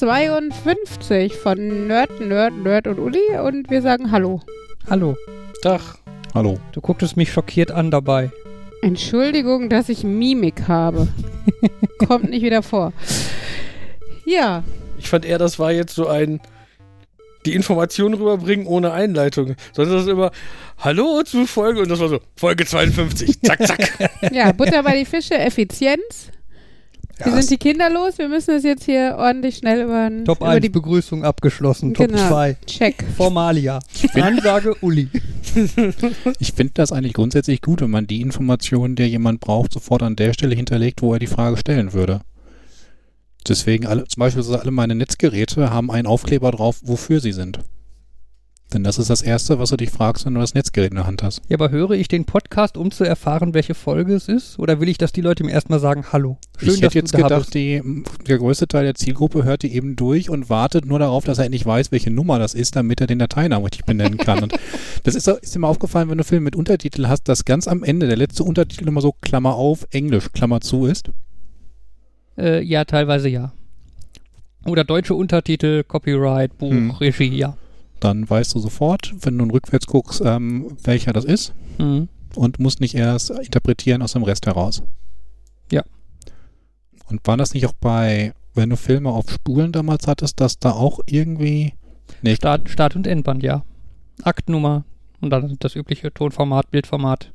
Folge 52 von Nerd, Nerd, Nerd und Uli und wir sagen Hallo. Hallo. Tag. Hallo. Du gucktest mich schockiert an dabei. Entschuldigung, dass ich Mimik habe. Kommt nicht wieder vor. Ja. Ich fand eher, das war jetzt so ein die Information rüberbringen ohne Einleitung. Sonst ist das immer Hallo zu Folge und das war so Folge 52. Zack, zack. Ja, Butter bei die Fische, Effizienz. Wir sind die Kinder los, wir müssen es jetzt hier ordentlich schnell über, Top über 1 die Begrüßung abgeschlossen. Top Genau. 2 Check. Formalia. Ansage Uli. Ich finde das eigentlich grundsätzlich gut, wenn man die Informationen, die jemand braucht, sofort an der Stelle hinterlegt, wo er die Frage stellen würde. Deswegen alle, zum Beispiel alle meine Netzgeräte haben einen Aufkleber drauf, wofür sie sind. Denn das ist das Erste, was du dich fragst, wenn du das Netzgerät in der Hand hast. Ja, aber höre ich den Podcast, um zu erfahren, welche Folge es ist? Oder will ich, dass die Leute mir erstmal sagen, hallo? ich hätte jetzt da gedacht, die, der größte Teil der Zielgruppe hört die eben durch und wartet nur darauf, dass er endlich weiß, welche Nummer das ist, damit er den Dateinamen richtig benennen kann. Und das ist, ist mal aufgefallen, wenn du Filme mit Untertitel hast, dass ganz am Ende der letzte Untertitel immer so Klammer auf, Englisch, Klammer zu ist. Äh, ja, teilweise ja. Oder deutsche Untertitel, Copyright, Buch, Hm. Regie, ja. Dann weißt du sofort, wenn du rückwärts guckst, ähm, welcher das ist Mhm. und musst nicht erst interpretieren aus dem Rest heraus. Ja. Und war das nicht auch bei, wenn du Filme auf Spulen damals hattest, dass da auch irgendwie. Nee, Start, Start und Endband, ja. Aktnummer und dann das übliche Tonformat, Bildformat,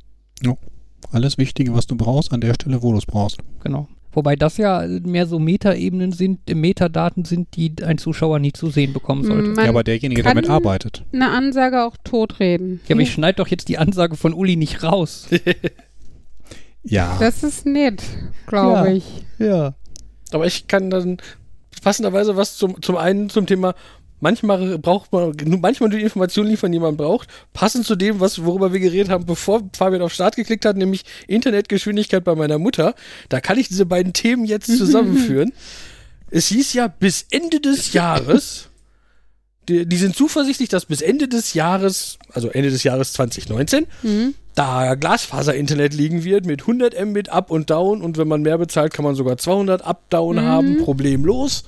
alles Wichtige, was du brauchst, an der Stelle, wo du es brauchst. genau. Wobei das ja mehr so Metaebenen sind, äh, Metadaten sind, die ein Zuschauer nie zu sehen bekommen sollte. Man ja, aber derjenige, der damit arbeitet. eine Ansage auch totreden. Ja, aber ich schneide doch jetzt die Ansage von Uli nicht raus. Ja. Das ist nett, glaube Ja. ich. ja. Aber ich kann dann passenderweise was zum, zum einen zum Thema manchmal braucht man manchmal die Informationen liefern, die man braucht, passend zu dem, was worüber wir geredet haben, bevor Fabian auf Start geklickt hat, nämlich Internetgeschwindigkeit bei meiner Mutter. Da kann ich diese beiden Themen jetzt zusammenführen. es hieß ja bis Ende des Jahres die, die sind zuversichtlich, dass bis Ende des Jahres, also Ende des Jahres 2019, Mhm. da Glasfaser-Internet liegen wird mit 100 Mbit up und down und wenn man mehr bezahlt, kann man sogar 200 up down Mhm. haben, problemlos.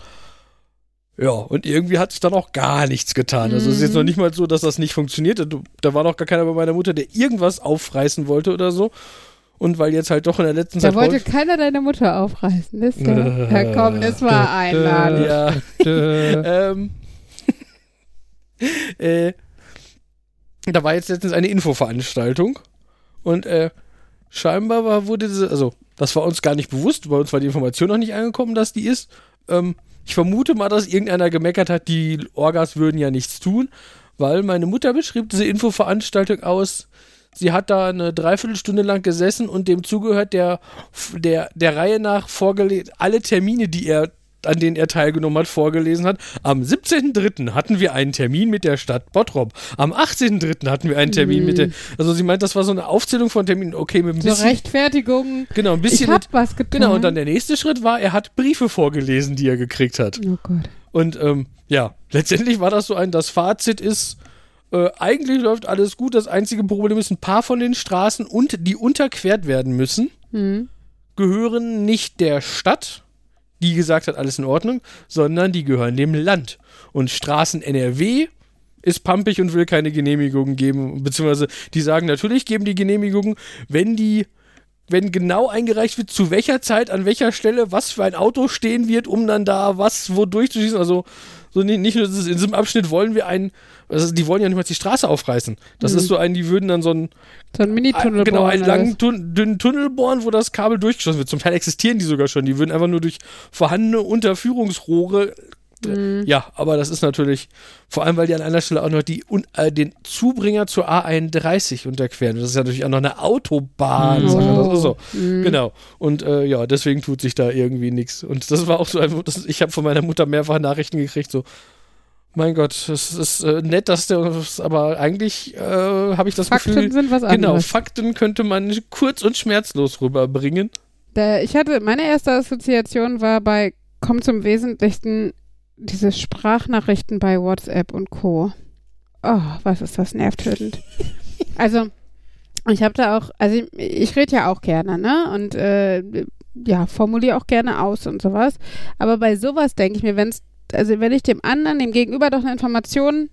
Ja, und irgendwie hat sich dann auch gar nichts getan. Also es ist jetzt noch nicht mal so, dass das nicht funktioniert. Da- Da war noch gar keiner bei meiner Mutter, der irgendwas aufreißen wollte oder so. Und weil jetzt halt doch in der letzten Da Zeit wollte häufig- keiner deine Mutter aufreißen. Ist ja, ja komm, das war einladend. ja, ähm, äh, da war jetzt letztens eine Infoveranstaltung und äh, scheinbar war, wurde diese, also das war uns gar nicht bewusst, bei uns war die Information noch nicht angekommen, dass die ist. Ähm, ich vermute mal, dass irgendeiner gemeckert hat, die Orgas würden ja nichts tun, weil meine Mutter beschrieb diese Infoveranstaltung aus. Sie hat da eine Dreiviertelstunde lang gesessen und dem zugehört, der, der, der Reihe nach vorgelesen, alle Termine, die er an denen er teilgenommen hat, vorgelesen hat. Am 17.03. hatten wir einen Termin mit der Stadt Bottrop. Am 18.03. hatten wir einen Termin mit der. Also sie meint, das war so eine Aufzählung von Terminen. Okay, mit ein Zur bisschen. Rechtfertigung. Genau, ein Ich bisschen. hab Mit, was getan. genau, und dann der nächste Schritt war, er hat Briefe vorgelesen, die er gekriegt hat. Oh Gott. Und ähm, ja, letztendlich war das so ein, das Fazit ist, äh, eigentlich läuft alles gut. Das einzige Problem ist, ein paar von den Straßen und die unterquert werden müssen, Hm. gehören nicht der Stadt, die gesagt hat, alles in Ordnung, sondern die gehören dem Land. Und Straßen NRW ist pampig und will keine Genehmigung geben, beziehungsweise die sagen natürlich geben die Genehmigung, wenn die wenn genau eingereicht wird, zu welcher Zeit, an welcher Stelle, was für ein Auto stehen wird, um dann da was wo durchzuschießen. Also so nicht, nicht nur in diesem Abschnitt wollen wir einen, also die wollen ja nicht mal die Straße aufreißen. Das Mhm. ist so ein, die würden dann so einen So ein Minitunnel genau, einen langen, tun, dünnen Tunnel bohren, wo das Kabel durchgeschossen wird. Zum Teil existieren die sogar schon. Die würden einfach nur durch vorhandene Unterführungsrohre. Mhm. Ja, aber das ist natürlich, vor allem, weil die an einer Stelle auch noch die, äh, den Zubringer zur A31 unterqueren. Das ist ja natürlich auch noch eine Autobahn. Ist so. Mhm. Genau. Und äh, ja, deswegen tut sich da irgendwie nichts. Und das war auch so ein, das, ich habe von meiner Mutter mehrfach Nachrichten gekriegt, so, mein Gott, es ist äh, nett, dass der, aber eigentlich äh, habe ich das Fakten Gefühl, sind was Genau, anderes. Fakten könnte man kurz und schmerzlos rüberbringen. Da, ich hatte, meine erste Assoziation war bei, komm zum Wesentlichen, diese Sprachnachrichten bei WhatsApp und Co. Oh, was ist das nervtötend. also, ich habe da auch, also ich, ich rede ja auch gerne, ne? Und äh, ja, formuliere auch gerne aus und sowas. Aber bei sowas denke ich mir, wenn es, also wenn ich dem anderen, dem Gegenüber doch eine Information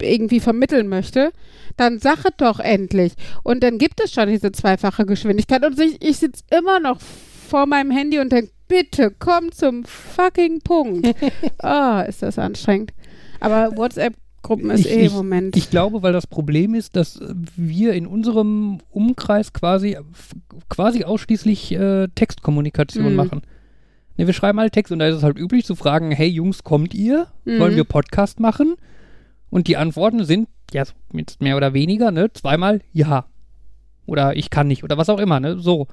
irgendwie vermitteln möchte, dann sag es doch endlich. Und dann gibt es schon diese zweifache Geschwindigkeit. Und ich, ich sitze immer noch vor meinem Handy und denke, bitte komm zum fucking Punkt. oh, ist das anstrengend. Aber WhatsApp-Gruppen ist Ich- eh im Moment. Ich glaube, weil das Problem ist, dass wir in unserem Umkreis quasi, quasi ausschließlich äh, Textkommunikation Mhm. machen. Ne, wir schreiben alle Text und da ist es halt üblich zu fragen, hey Jungs, kommt ihr? Wollen Mhm. wir Podcast machen? Und die Antworten sind, ja, jetzt mehr oder weniger, ne, zweimal ja. Oder ich kann nicht oder was auch immer, ne, so.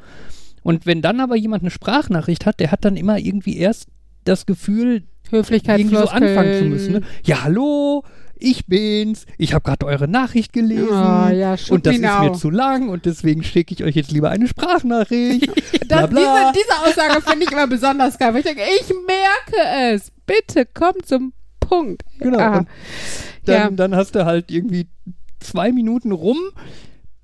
Und wenn dann aber jemand eine Sprachnachricht hat, der hat dann immer irgendwie erst das Gefühl, Höflichkeit irgendwie so anfangen zu müssen. Ne? Ja, hallo, ich bin's. Ich habe gerade eure Nachricht gelesen. Oh, ja, und das me ist mir zu lang und deswegen schicke ich euch jetzt lieber eine Sprachnachricht. bla, Das, bla. Diese, diese Aussage finde ich immer besonders geil, weil ich denke, ich merke es. Bitte komm zum Punkt. Genau. Ah, dann, ja. dann hast du halt irgendwie zwei Minuten rum,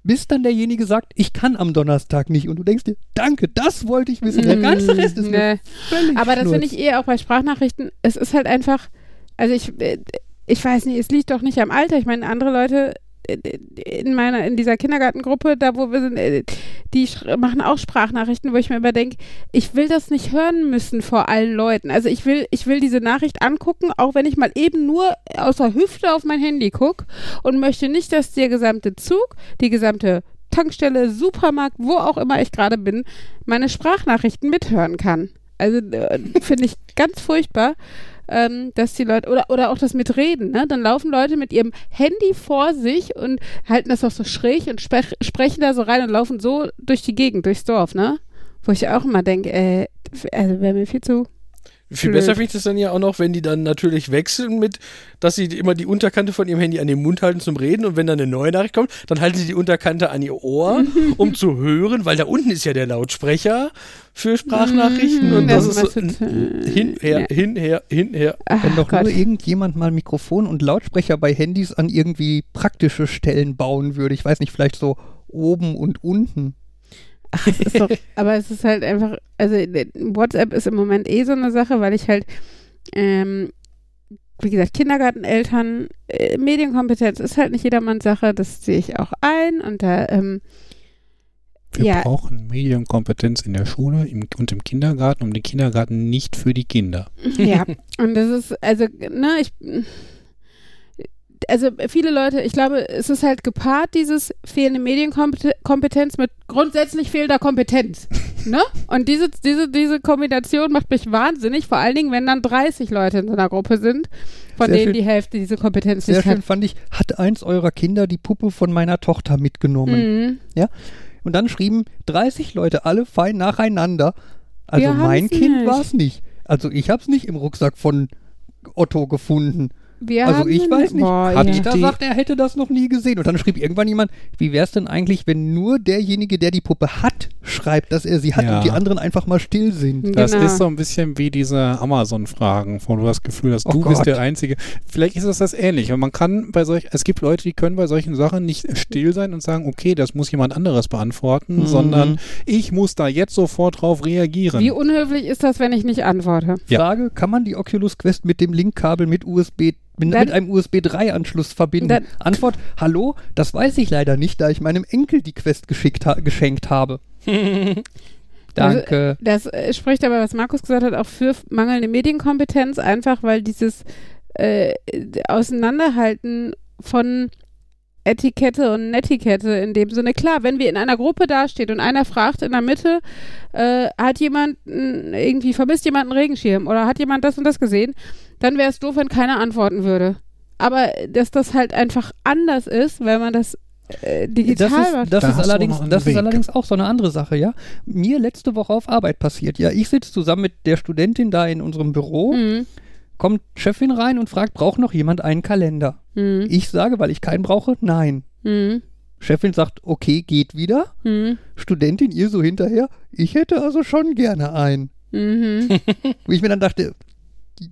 bis dann derjenige sagt, ich kann am Donnerstag nicht. Und du denkst dir, danke, das wollte ich wissen. Der Mm, ganze Rest ist mir nee. völlig Aber das finde ich eher auch bei Sprachnachrichten. Es ist halt einfach, also ich, äh, ich weiß nicht, es liegt doch nicht am Alter. Ich meine, andere Leute äh, in meiner, in dieser Kindergartengruppe, da wo wir sind, äh, die machen auch Sprachnachrichten, wo ich mir überdenke, ich will das nicht hören müssen vor allen Leuten. Also ich will, ich will diese Nachricht angucken, auch wenn ich mal eben nur aus der Hüfte auf mein Handy gucke und möchte nicht, dass der gesamte Zug, die gesamte Tankstelle, Supermarkt, wo auch immer ich gerade bin, meine Sprachnachrichten mithören kann. Also äh, finde ich ganz furchtbar, ähm, dass die Leute, oder, oder auch das mit Reden, ne? Dann laufen Leute mit ihrem Handy vor sich und halten das auch so schräg und sprech, sprechen da so rein und laufen so durch die Gegend, durchs Dorf, ne? Wo ich auch immer denke, äh, also wäre mir viel zu. Viel Blöd. besser finde ich das dann ja auch noch, wenn die dann natürlich wechseln mit, dass sie immer die Unterkante von ihrem Handy an den Mund halten zum Reden und wenn dann eine neue Nachricht kommt, dann halten sie die Unterkante an ihr Ohr, um zu hören, weil da unten ist ja der Lautsprecher für Sprachnachrichten und das, Das ist so hinher, ja. hinher, hinher. Ach Wenn doch Gott. nur irgendjemand mal Mikrofon und Lautsprecher bei Handys an irgendwie praktische Stellen bauen würde. Ich weiß nicht, vielleicht so oben und unten. Ach, es ist doch, aber es ist halt einfach, also äh, WhatsApp ist im Moment eh so eine Sache, weil ich halt, ähm, wie gesagt, Kindergarteneltern, äh, Medienkompetenz ist halt nicht jedermanns Sache, das sehe ich auch ein und da, ähm, Wir Ja. brauchen Medienkompetenz in der Schule im, und im Kindergarten, um den Kindergarten nicht für die Kinder. ja, und das ist, also, ne, ich, also viele Leute, ich glaube, es ist halt gepaart, dieses fehlende Medienkompetenz mit grundsätzlich fehlender Kompetenz. ne? Und diese, diese, diese Kombination macht mich wahnsinnig, vor allen Dingen, wenn dann 30 Leute in so einer Gruppe sind, von Sehr denen schön. die Hälfte diese Kompetenz Sehr nicht schön hat. fand ich, hat eins eurer Kinder die Puppe von meiner Tochter mitgenommen. Mhm. Und dann schrieben 30 Leute alle fein nacheinander. Also Wir mein Kind war es nicht. Also ich habe es nicht im Rucksack von Otto gefunden. Wir Also haben ich weiß nicht. Boah, Hat ja. die- Da sagt er, hätte das noch nie gesehen. Und dann schrieb irgendwann jemand, wie wäre es denn eigentlich, wenn nur derjenige, der die Puppe hat, schreibt, dass er sie hat Ja. und die anderen einfach mal still sind. Das Genau. ist so ein bisschen wie diese Amazon-Fragen, wo du das Gefühl hast, Oh du bist Gott. der Einzige. Vielleicht ist das das ähnlich. Und man kann bei solch, es gibt Leute, die können bei solchen Sachen nicht still sein und sagen, okay, das muss jemand anderes beantworten, Mhm. sondern ich muss da jetzt sofort drauf reagieren. Wie unhöflich ist das, wenn ich nicht antworte? Ja. Frage, kann man die Oculus Quest mit dem Linkkabel mit USB mit, Dann- mit einem USB 3 Anschluss verbinden? Dann- Antwort, hallo, das weiß ich leider nicht, da ich meinem Enkel die Quest ha geschenkt habe. Danke. Das äh, spricht aber, was Markus gesagt hat, auch für mangelnde Medienkompetenz, einfach weil dieses äh, Auseinanderhalten von Etikette und Netiquette in dem Sinne, klar, wenn wir in einer Gruppe dasteht und einer fragt in der Mitte, äh, hat jemand irgendwie, vermisst jemand einen Regenschirm oder hat jemand das und das gesehen, dann wäre es doof, wenn keiner antworten würde. Aber dass das halt einfach anders ist, weil man das äh, digital Das macht. ist, das Da ist allerdings, das ist allerdings auch so eine andere Sache, ja. Mir letzte Woche auf Arbeit passiert. Ja, ich sitze zusammen mit der Studentin da in unserem Büro, Mhm. Kommt Chefin rein und fragt, braucht noch jemand einen Kalender? Mhm. Ich sage, weil ich keinen brauche, nein. Mhm. Chefin sagt, okay, geht wieder. Mhm. Studentin ihr so hinterher, ich hätte also schon gerne einen. Mhm. Wo ich mir dann dachte,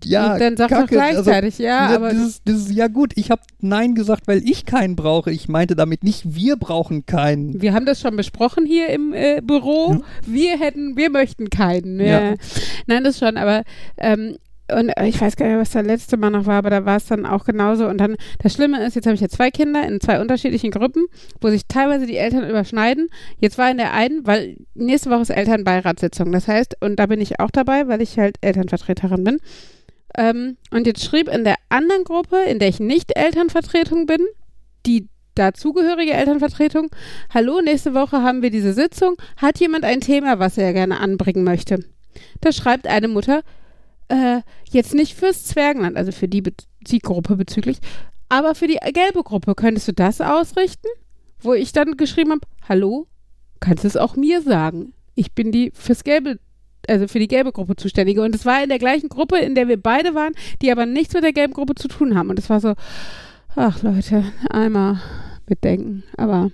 ja, Und dann sag doch Kacke, gleichzeitig, ja, also, aber das ist, das ja gut, ich habe Nein gesagt, weil ich keinen brauche. Ich meinte damit nicht, wir brauchen keinen. wir haben das schon besprochen hier im äh, Büro. Ja. Wir hätten, wir möchten keinen. Ja. Ja. Nein, das schon, aber ähm, und ich weiß gar nicht, was da letzte Mal noch war, aber da war es dann auch genauso. Und dann, das Schlimme ist, jetzt habe ich ja zwei Kinder in zwei unterschiedlichen Gruppen, wo sich teilweise die Eltern überschneiden. Jetzt war in der einen, weil nächste Woche ist Elternbeiratssitzung. Das heißt, und da bin ich auch dabei, weil ich halt Elternvertreterin bin. Ähm, und jetzt schrieb in der anderen Gruppe, in der ich nicht Elternvertretung bin, die dazugehörige Elternvertretung, hallo, nächste Woche haben wir diese Sitzung. Hat jemand ein Thema, was er gerne anbringen möchte? Da schreibt eine Mutter, äh, jetzt nicht fürs Zwergenland, also für die Be Zielgruppe bezüglich, aber für die gelbe Gruppe, könntest du das ausrichten? Wo ich dann geschrieben habe, hallo, kannst du es auch mir sagen? Ich bin die fürs gelbe, also für die gelbe Gruppe zuständige. Und es war in der gleichen Gruppe, in der wir beide waren, die aber nichts mit der gelben Gruppe zu tun haben. Und es war so, ach Leute, einmal mitdenken. Aber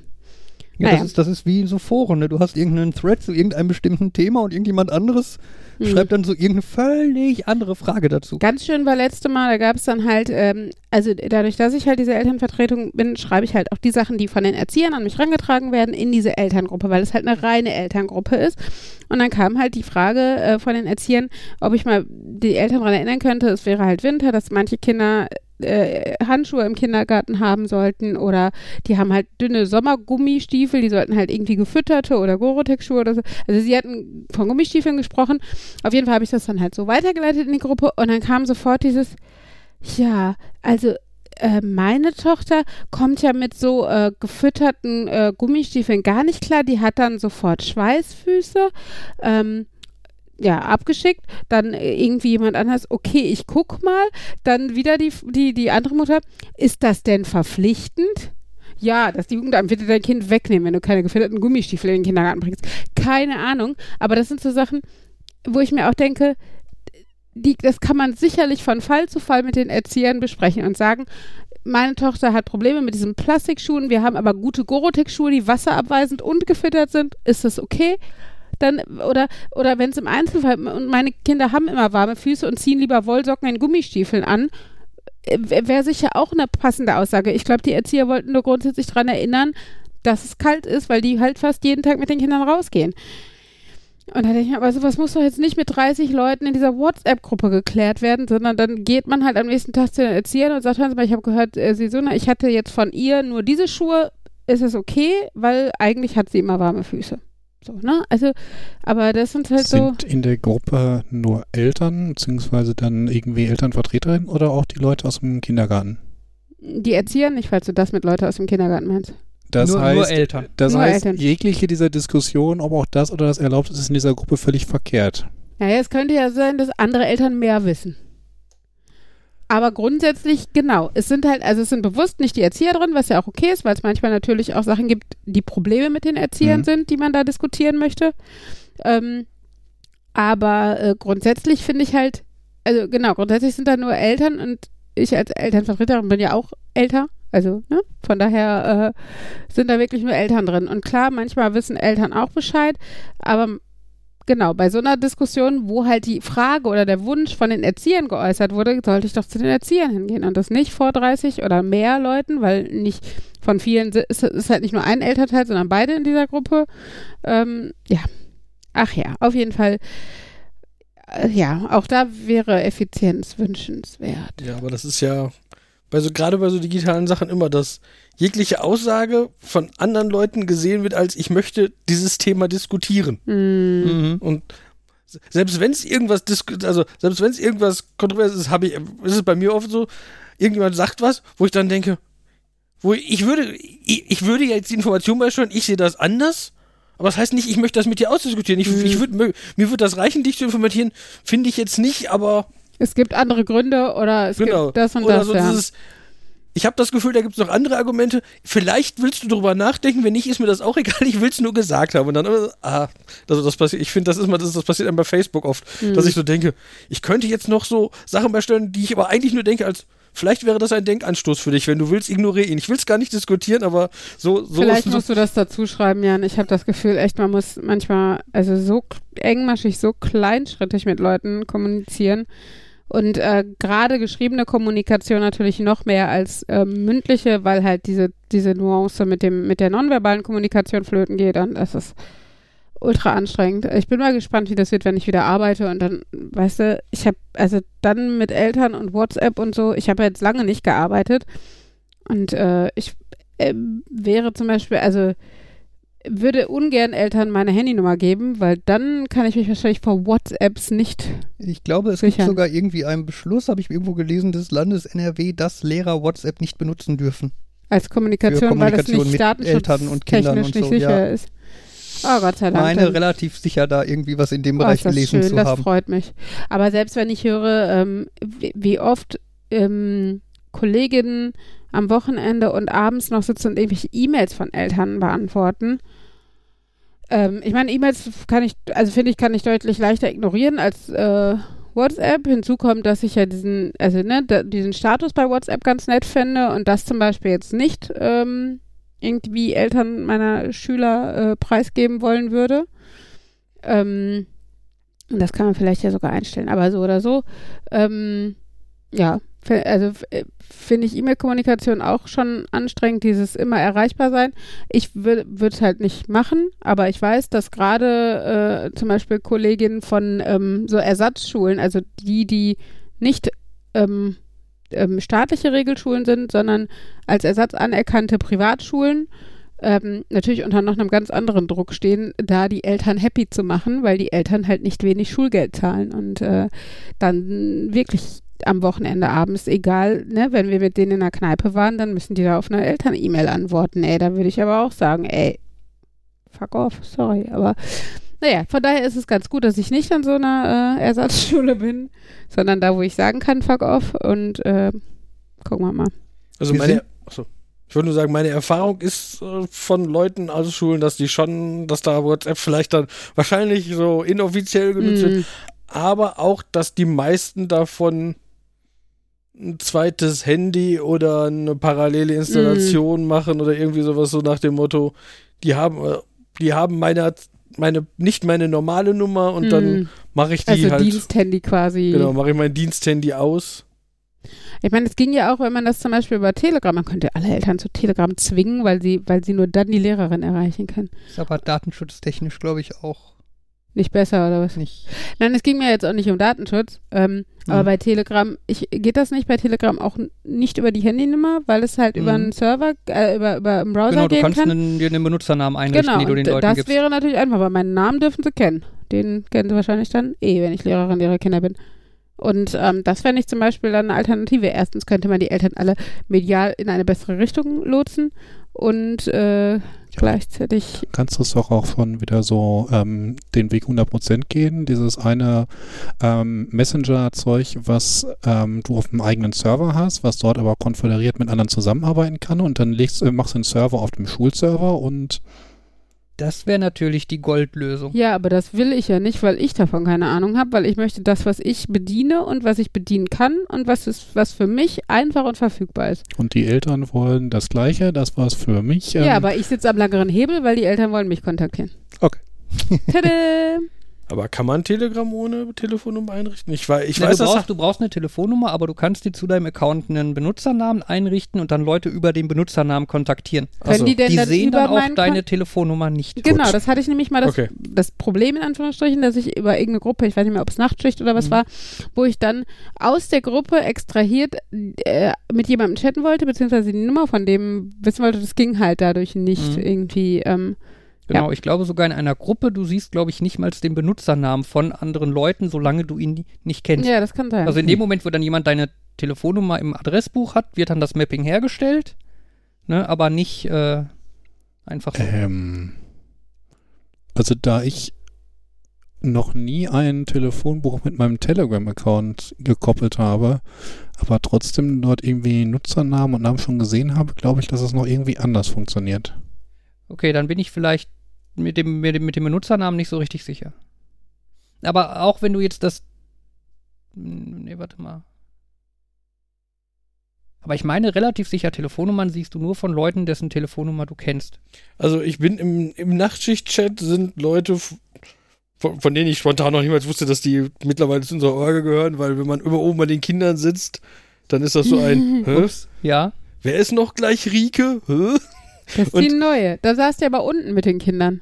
Ja, Naja. das, ist, das ist wie so Foren. Ne? Du hast irgendeinen Thread zu irgendeinem bestimmten Thema und irgendjemand anderes hm. schreibt dann so irgendeine völlig andere Frage dazu. Ganz schön war letzte Mal, da gab es dann halt, ähm, also dadurch, dass ich halt diese Elternvertretung bin, schreibe ich halt auch die Sachen, die von den Erziehern an mich rangetragen werden, in diese Elterngruppe, weil es halt eine reine Elterngruppe ist. Und dann kam halt die Frage äh, von den Erziehern, ob ich mal die Eltern daran erinnern könnte, es wäre halt Winter, dass manche Kinder äh, Handschuhe im Kindergarten haben sollten oder die haben halt dünne Sommergummistiefel, die sollten halt irgendwie gefütterte oder Gore-Tex-Schuhe oder so. Also sie hatten von Gummistiefeln gesprochen. Auf jeden Fall habe ich das dann halt so weitergeleitet in die Gruppe und dann kam sofort dieses, ja, also äh, meine Tochter kommt ja mit so äh, gefütterten äh, Gummistiefeln gar nicht klar. Die hat dann sofort Schweißfüße. Ähm, ja, abgeschickt, dann äh, irgendwie jemand anders, okay, ich guck mal, dann wieder die, die, die andere Mutter, ist das denn verpflichtend? Ja, das Jugendamt wird dein Kind wegnehmen, wenn du keine gefütterten Gummistiefel in den Kindergarten bringst. Keine Ahnung, aber das sind so Sachen, wo ich mir auch denke, die, das kann man sicherlich von Fall zu Fall mit den Erziehern besprechen und sagen, meine Tochter hat Probleme mit diesen Plastikschuhen, wir haben aber gute Gore-Tex-Schuhe, die wasserabweisend und gefüttert sind, ist das okay? Dann, oder, oder wenn es im Einzelfall, und meine Kinder haben immer warme Füße und ziehen lieber Wollsocken in Gummistiefeln an, wäre sicher auch eine passende Aussage. Ich glaube, die Erzieher wollten nur grundsätzlich daran erinnern, dass es kalt ist, weil die halt fast jeden Tag mit den Kindern rausgehen. Und da denke ich mir, aber sowas muss doch jetzt nicht mit 30 Leuten in dieser WhatsApp-Gruppe geklärt werden, sondern dann geht man halt am nächsten Tag zu den Erziehern und sagt, hören Sie mal, ich habe gehört, äh, Sie Suna, ich hatte jetzt von ihr nur diese Schuhe, ist es okay, weil eigentlich hat sie immer warme Füße. So, ne? Also, aber das sind halt so. Sind in der Gruppe nur Eltern, beziehungsweise dann irgendwie Elternvertreterinnen oder auch die Leute aus dem Kindergarten? Die Erzieher nicht, falls du das mit Leuten aus dem Kindergarten meinst. Das nur, heißt, nur Eltern. das Nur heißt Eltern. jegliche dieser Diskussionen, ob auch das oder das erlaubt ist, ist in dieser Gruppe völlig verkehrt. Naja, es könnte ja sein, dass andere Eltern mehr wissen. Aber grundsätzlich, genau, es sind halt, also es sind bewusst nicht die Erzieher drin, was ja auch okay ist, weil es manchmal natürlich auch Sachen gibt, die Probleme mit den Erziehern Mhm. sind, die man da diskutieren möchte. Ähm, aber äh, grundsätzlich finde ich halt, also genau, grundsätzlich sind da nur Eltern und ich als Elternvertreterin bin ja auch älter. Also, ne? Von daher äh, sind da wirklich nur Eltern drin. Und klar, manchmal wissen Eltern auch Bescheid, aber genau, bei so einer Diskussion, wo halt die Frage oder der Wunsch von den Erziehern geäußert wurde, sollte ich doch zu den Erziehern hingehen und das nicht vor 30 oder mehr Leuten, weil nicht von vielen ist, ist halt nicht nur ein Elternteil, sondern beide in dieser Gruppe. Ähm, ja. Ach ja, auf jeden Fall. Äh, ja, auch da wäre Effizienz wünschenswert. Ja, aber das ist ja bei so, gerade bei so digitalen Sachen immer, dass jegliche Aussage von anderen Leuten gesehen wird, als ich möchte dieses Thema diskutieren. Hm. Mhm. Und selbst wenn es irgendwas also selbst wenn es irgendwas kontroverses ist, habe ich, ist es bei mir oft so, irgendjemand sagt was, wo ich dann denke, wo ich, würde, ich, ich würde jetzt die Information beisteuern, ich sehe das anders. Aber das heißt nicht, ich möchte das mit dir ausdiskutieren. Ich, Mhm. ich würd, mir mir würde das reichen, dich zu informieren. Finde ich jetzt nicht, aber Es gibt andere Gründe oder es genau. gibt das und Oder das. so ja. dieses, ich habe das Gefühl, da gibt es noch andere Argumente. Vielleicht willst du drüber nachdenken, wenn nicht, ist mir das auch egal. Ich will es nur gesagt haben. Und dann, ah, also das passiert. Ich finde, das ist mal, das, das passiert einem bei Facebook oft, Mhm. dass ich so denke, ich könnte jetzt noch so Sachen beisteuern, die ich aber eigentlich nur denke, als vielleicht wäre das ein Denkanstoß für dich, wenn du willst, ignoriere ihn. Ich will es gar nicht diskutieren, aber so, so Vielleicht so, musst du das dazu schreiben, Jan. Ich habe das Gefühl, echt, man muss manchmal, also so engmaschig, so kleinschrittig mit Leuten kommunizieren. Und äh, gerade geschriebene Kommunikation natürlich noch mehr als ähm, mündliche, weil halt diese, diese Nuance mit dem, mit der nonverbalen Kommunikation flöten geht und das ist ultra anstrengend. Ich bin mal gespannt, wie das wird, wenn ich wieder arbeite und dann, weißt du, ich habe, also dann mit Eltern und WhatsApp und so, ich habe jetzt lange nicht gearbeitet und äh, ich äh, wäre zum Beispiel, also würde ungern Eltern meine Handynummer geben, weil dann kann ich mich wahrscheinlich vor WhatsApps nicht. Ich glaube, es Sichern. gibt sogar irgendwie einen Beschluss, habe ich irgendwo gelesen, des Landes NRW, dass Lehrer WhatsApp nicht benutzen dürfen. Als Kommunikation, Für weil das Kommunikation nicht mit Eltern und Kindern und nicht so, sicher ja. ist. Oh Gott sei Dank. meine relativ sicher, da irgendwie was in dem Oh, Bereich das gelesen schön, zu das haben. freut mich. Aber selbst wenn ich höre, ähm, wie, wie oft ähm, Kolleginnen am Wochenende und abends noch sitzen und irgendwelche E-Mails von Eltern beantworten. Ähm, ich meine, E-Mails kann ich, also finde ich, kann ich deutlich leichter ignorieren als äh, WhatsApp. Hinzu kommt, dass ich ja diesen, also ne, da, diesen Status bei WhatsApp ganz nett finde und das zum Beispiel jetzt nicht ähm, irgendwie Eltern meiner Schüler äh, preisgeben wollen würde. Ähm, und das kann man vielleicht ja sogar einstellen, aber so oder so. Ähm, ja, also äh, finde ich E-Mail-Kommunikation auch schon anstrengend, dieses immer erreichbar sein. Ich würde es halt nicht machen, aber ich weiß, dass gerade äh, zum Beispiel Kolleginnen von ähm, so Ersatzschulen, also die, die nicht ähm, ähm, staatliche Regelschulen sind, sondern als Ersatz anerkannte Privatschulen, ähm, natürlich unter noch einem ganz anderen Druck stehen, da die Eltern happy zu machen, weil die Eltern halt nicht wenig Schulgeld zahlen und äh, dann wirklich am Wochenende abends, egal, ne, wenn wir mit denen in der Kneipe waren, dann müssen die da auf eine Eltern-E-Mail antworten. Ey, da würde ich aber auch sagen, ey, fuck off, sorry, aber naja, von daher ist es ganz gut, dass ich nicht an so einer äh, Ersatzschule bin, sondern da, wo ich sagen kann, fuck off und äh, gucken wir mal. Also meine, achso. Ich würde nur sagen, meine Erfahrung ist äh, von Leuten aus Schulen, dass die schon, dass da WhatsApp vielleicht dann wahrscheinlich so inoffiziell genutzt wird, Mm, aber auch, dass die meisten davon ein zweites Handy oder eine parallele Installation machen oder irgendwie sowas so nach dem Motto, die haben, äh, die haben meine, meine, nicht meine normale Nummer und dann mm. mache ich die also halt, Diensthandy quasi. genau, mache ich mein Diensthandy aus. Ich meine, es ging ja auch, wenn man das zum Beispiel über Telegram, man könnte alle Eltern zu Telegram zwingen, weil sie, weil sie nur dann die Lehrerin erreichen können. Ist aber datenschutztechnisch, glaube ich, auch Nicht besser oder was? nicht. Nein, es ging mir jetzt auch nicht um Datenschutz, ähm, aber Mhm. bei Telegram, ich, geht das nicht bei Telegram auch nicht über die Handynummer, weil es halt über Mhm. einen Server, äh, über, über einen Browser Genau, du gehen kannst kann? einen, dir einen Benutzernamen einrichten, genau, die du den Leuten das gibst. wäre natürlich einfach, weil meinen Namen dürfen sie kennen. Den kennen sie wahrscheinlich dann eh, wenn ich Lehrerin ihrer Kinder bin. Und ähm, das fände ich zum Beispiel dann eine Alternative. Erstens könnte man die Eltern alle medial in eine bessere Richtung lotsen und äh, gleichzeitig kannst du es doch auch schon wieder so ähm, den Weg 100% gehen. Dieses eine ähm, Messenger-Zeug, was ähm, du auf dem eigenen Server hast, was dort aber konföderiert mit anderen zusammenarbeiten kann und dann legst, äh, machst du einen Server auf dem Schulserver und Das wäre natürlich die Goldlösung. Ja, aber das will ich ja nicht, weil ich davon keine Ahnung habe, weil ich möchte das, was ich bediene und was ich bedienen kann und was ist, was für mich einfach und verfügbar ist. und die Eltern wollen das Gleiche, das was für mich. ähm, ja, aber ich sitze am langeren Hebel, weil die Eltern wollen mich kontaktieren. Okay. Tada! Aber kann man Telegram ohne Telefonnummer einrichten? Ich, ich Na, weiß, du, dass brauchst, du brauchst eine Telefonnummer, aber du kannst dir zu deinem Account einen Benutzernamen einrichten und dann Leute über den Benutzernamen kontaktieren. Können Achso. die denn Die dann sehen dann auch deine Kon- Telefonnummer nicht. Genau, Gut. das hatte ich nämlich mal das, Okay. das Problem in Anführungsstrichen, dass ich über irgendeine Gruppe, ich weiß nicht mehr, ob es Nachtschicht oder was Mhm. war, wo ich dann aus der Gruppe extrahiert äh, mit jemandem chatten wollte, beziehungsweise die Nummer von dem wissen wollte, das ging halt dadurch nicht Mhm. irgendwie. Ähm, Genau, ich glaube sogar in einer Gruppe, du siehst, glaube ich, nicht mal den Benutzernamen von anderen Leuten, solange du ihn nicht kennst. ja, das kann sein. Also in dem Moment, wo dann jemand deine Telefonnummer im Adressbuch hat, wird dann das Mapping hergestellt, ne, aber nicht äh, einfach so. Ähm, also da ich noch nie ein Telefonbuch mit meinem Telegram-Account gekoppelt habe, aber trotzdem dort irgendwie Nutzernamen und Namen schon gesehen habe, glaube ich, dass es noch irgendwie anders funktioniert. Okay, dann bin ich vielleicht mit dem, mit dem, mit dem Benutzernamen nicht so richtig sicher. Aber auch wenn du jetzt das. Hm, Nee, warte mal. Aber ich meine, relativ sicher, Telefonnummern siehst du nur von Leuten, dessen Telefonnummer du kennst. Also ich bin im, im Nachtschicht-Chat sind Leute von, von denen ich spontan noch niemals wusste, dass die mittlerweile zu unserer Orgel gehören, weil wenn man immer oben bei den Kindern sitzt, dann ist das so ein? Ups, ja. Wer ist noch gleich Rike? Hä? Das ist Und- die neue. Da saß der aber unten mit den Kindern.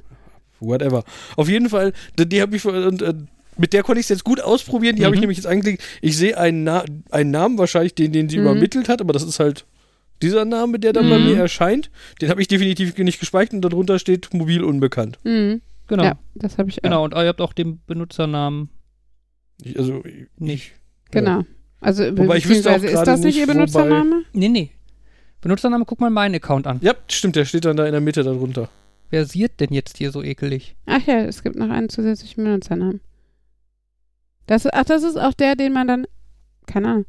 Whatever. Auf jeden Fall, die, die habe ich und, äh, mit der konnte ich es jetzt gut ausprobieren. Die habe ich Mhm. nämlich jetzt angeklickt. Ich sehe einen, Na einen Namen wahrscheinlich, den, den sie Mhm. übermittelt hat, aber das ist halt dieser Name, der dann bei Mhm. mir erscheint. Den habe ich definitiv nicht gespeichert und darunter steht mobil unbekannt. Mhm. Genau. Ja, das habe ich auch. Genau, und ihr habt auch den Benutzernamen Ich, also, nicht. Genau. Also, Wobei ich wüsste auch ist gerade das nicht ihr nicht, wobei- Benutzername? Nee, nee. Benutzername, guck mal meinen Account an. ja, stimmt, der steht dann da in der Mitte darunter. Wer sieht denn jetzt hier so ekelig? Ach ja, es gibt noch einen zusätzlichen Benutzernamen. Das, ach, das ist auch der, den man dann. Keine Ahnung.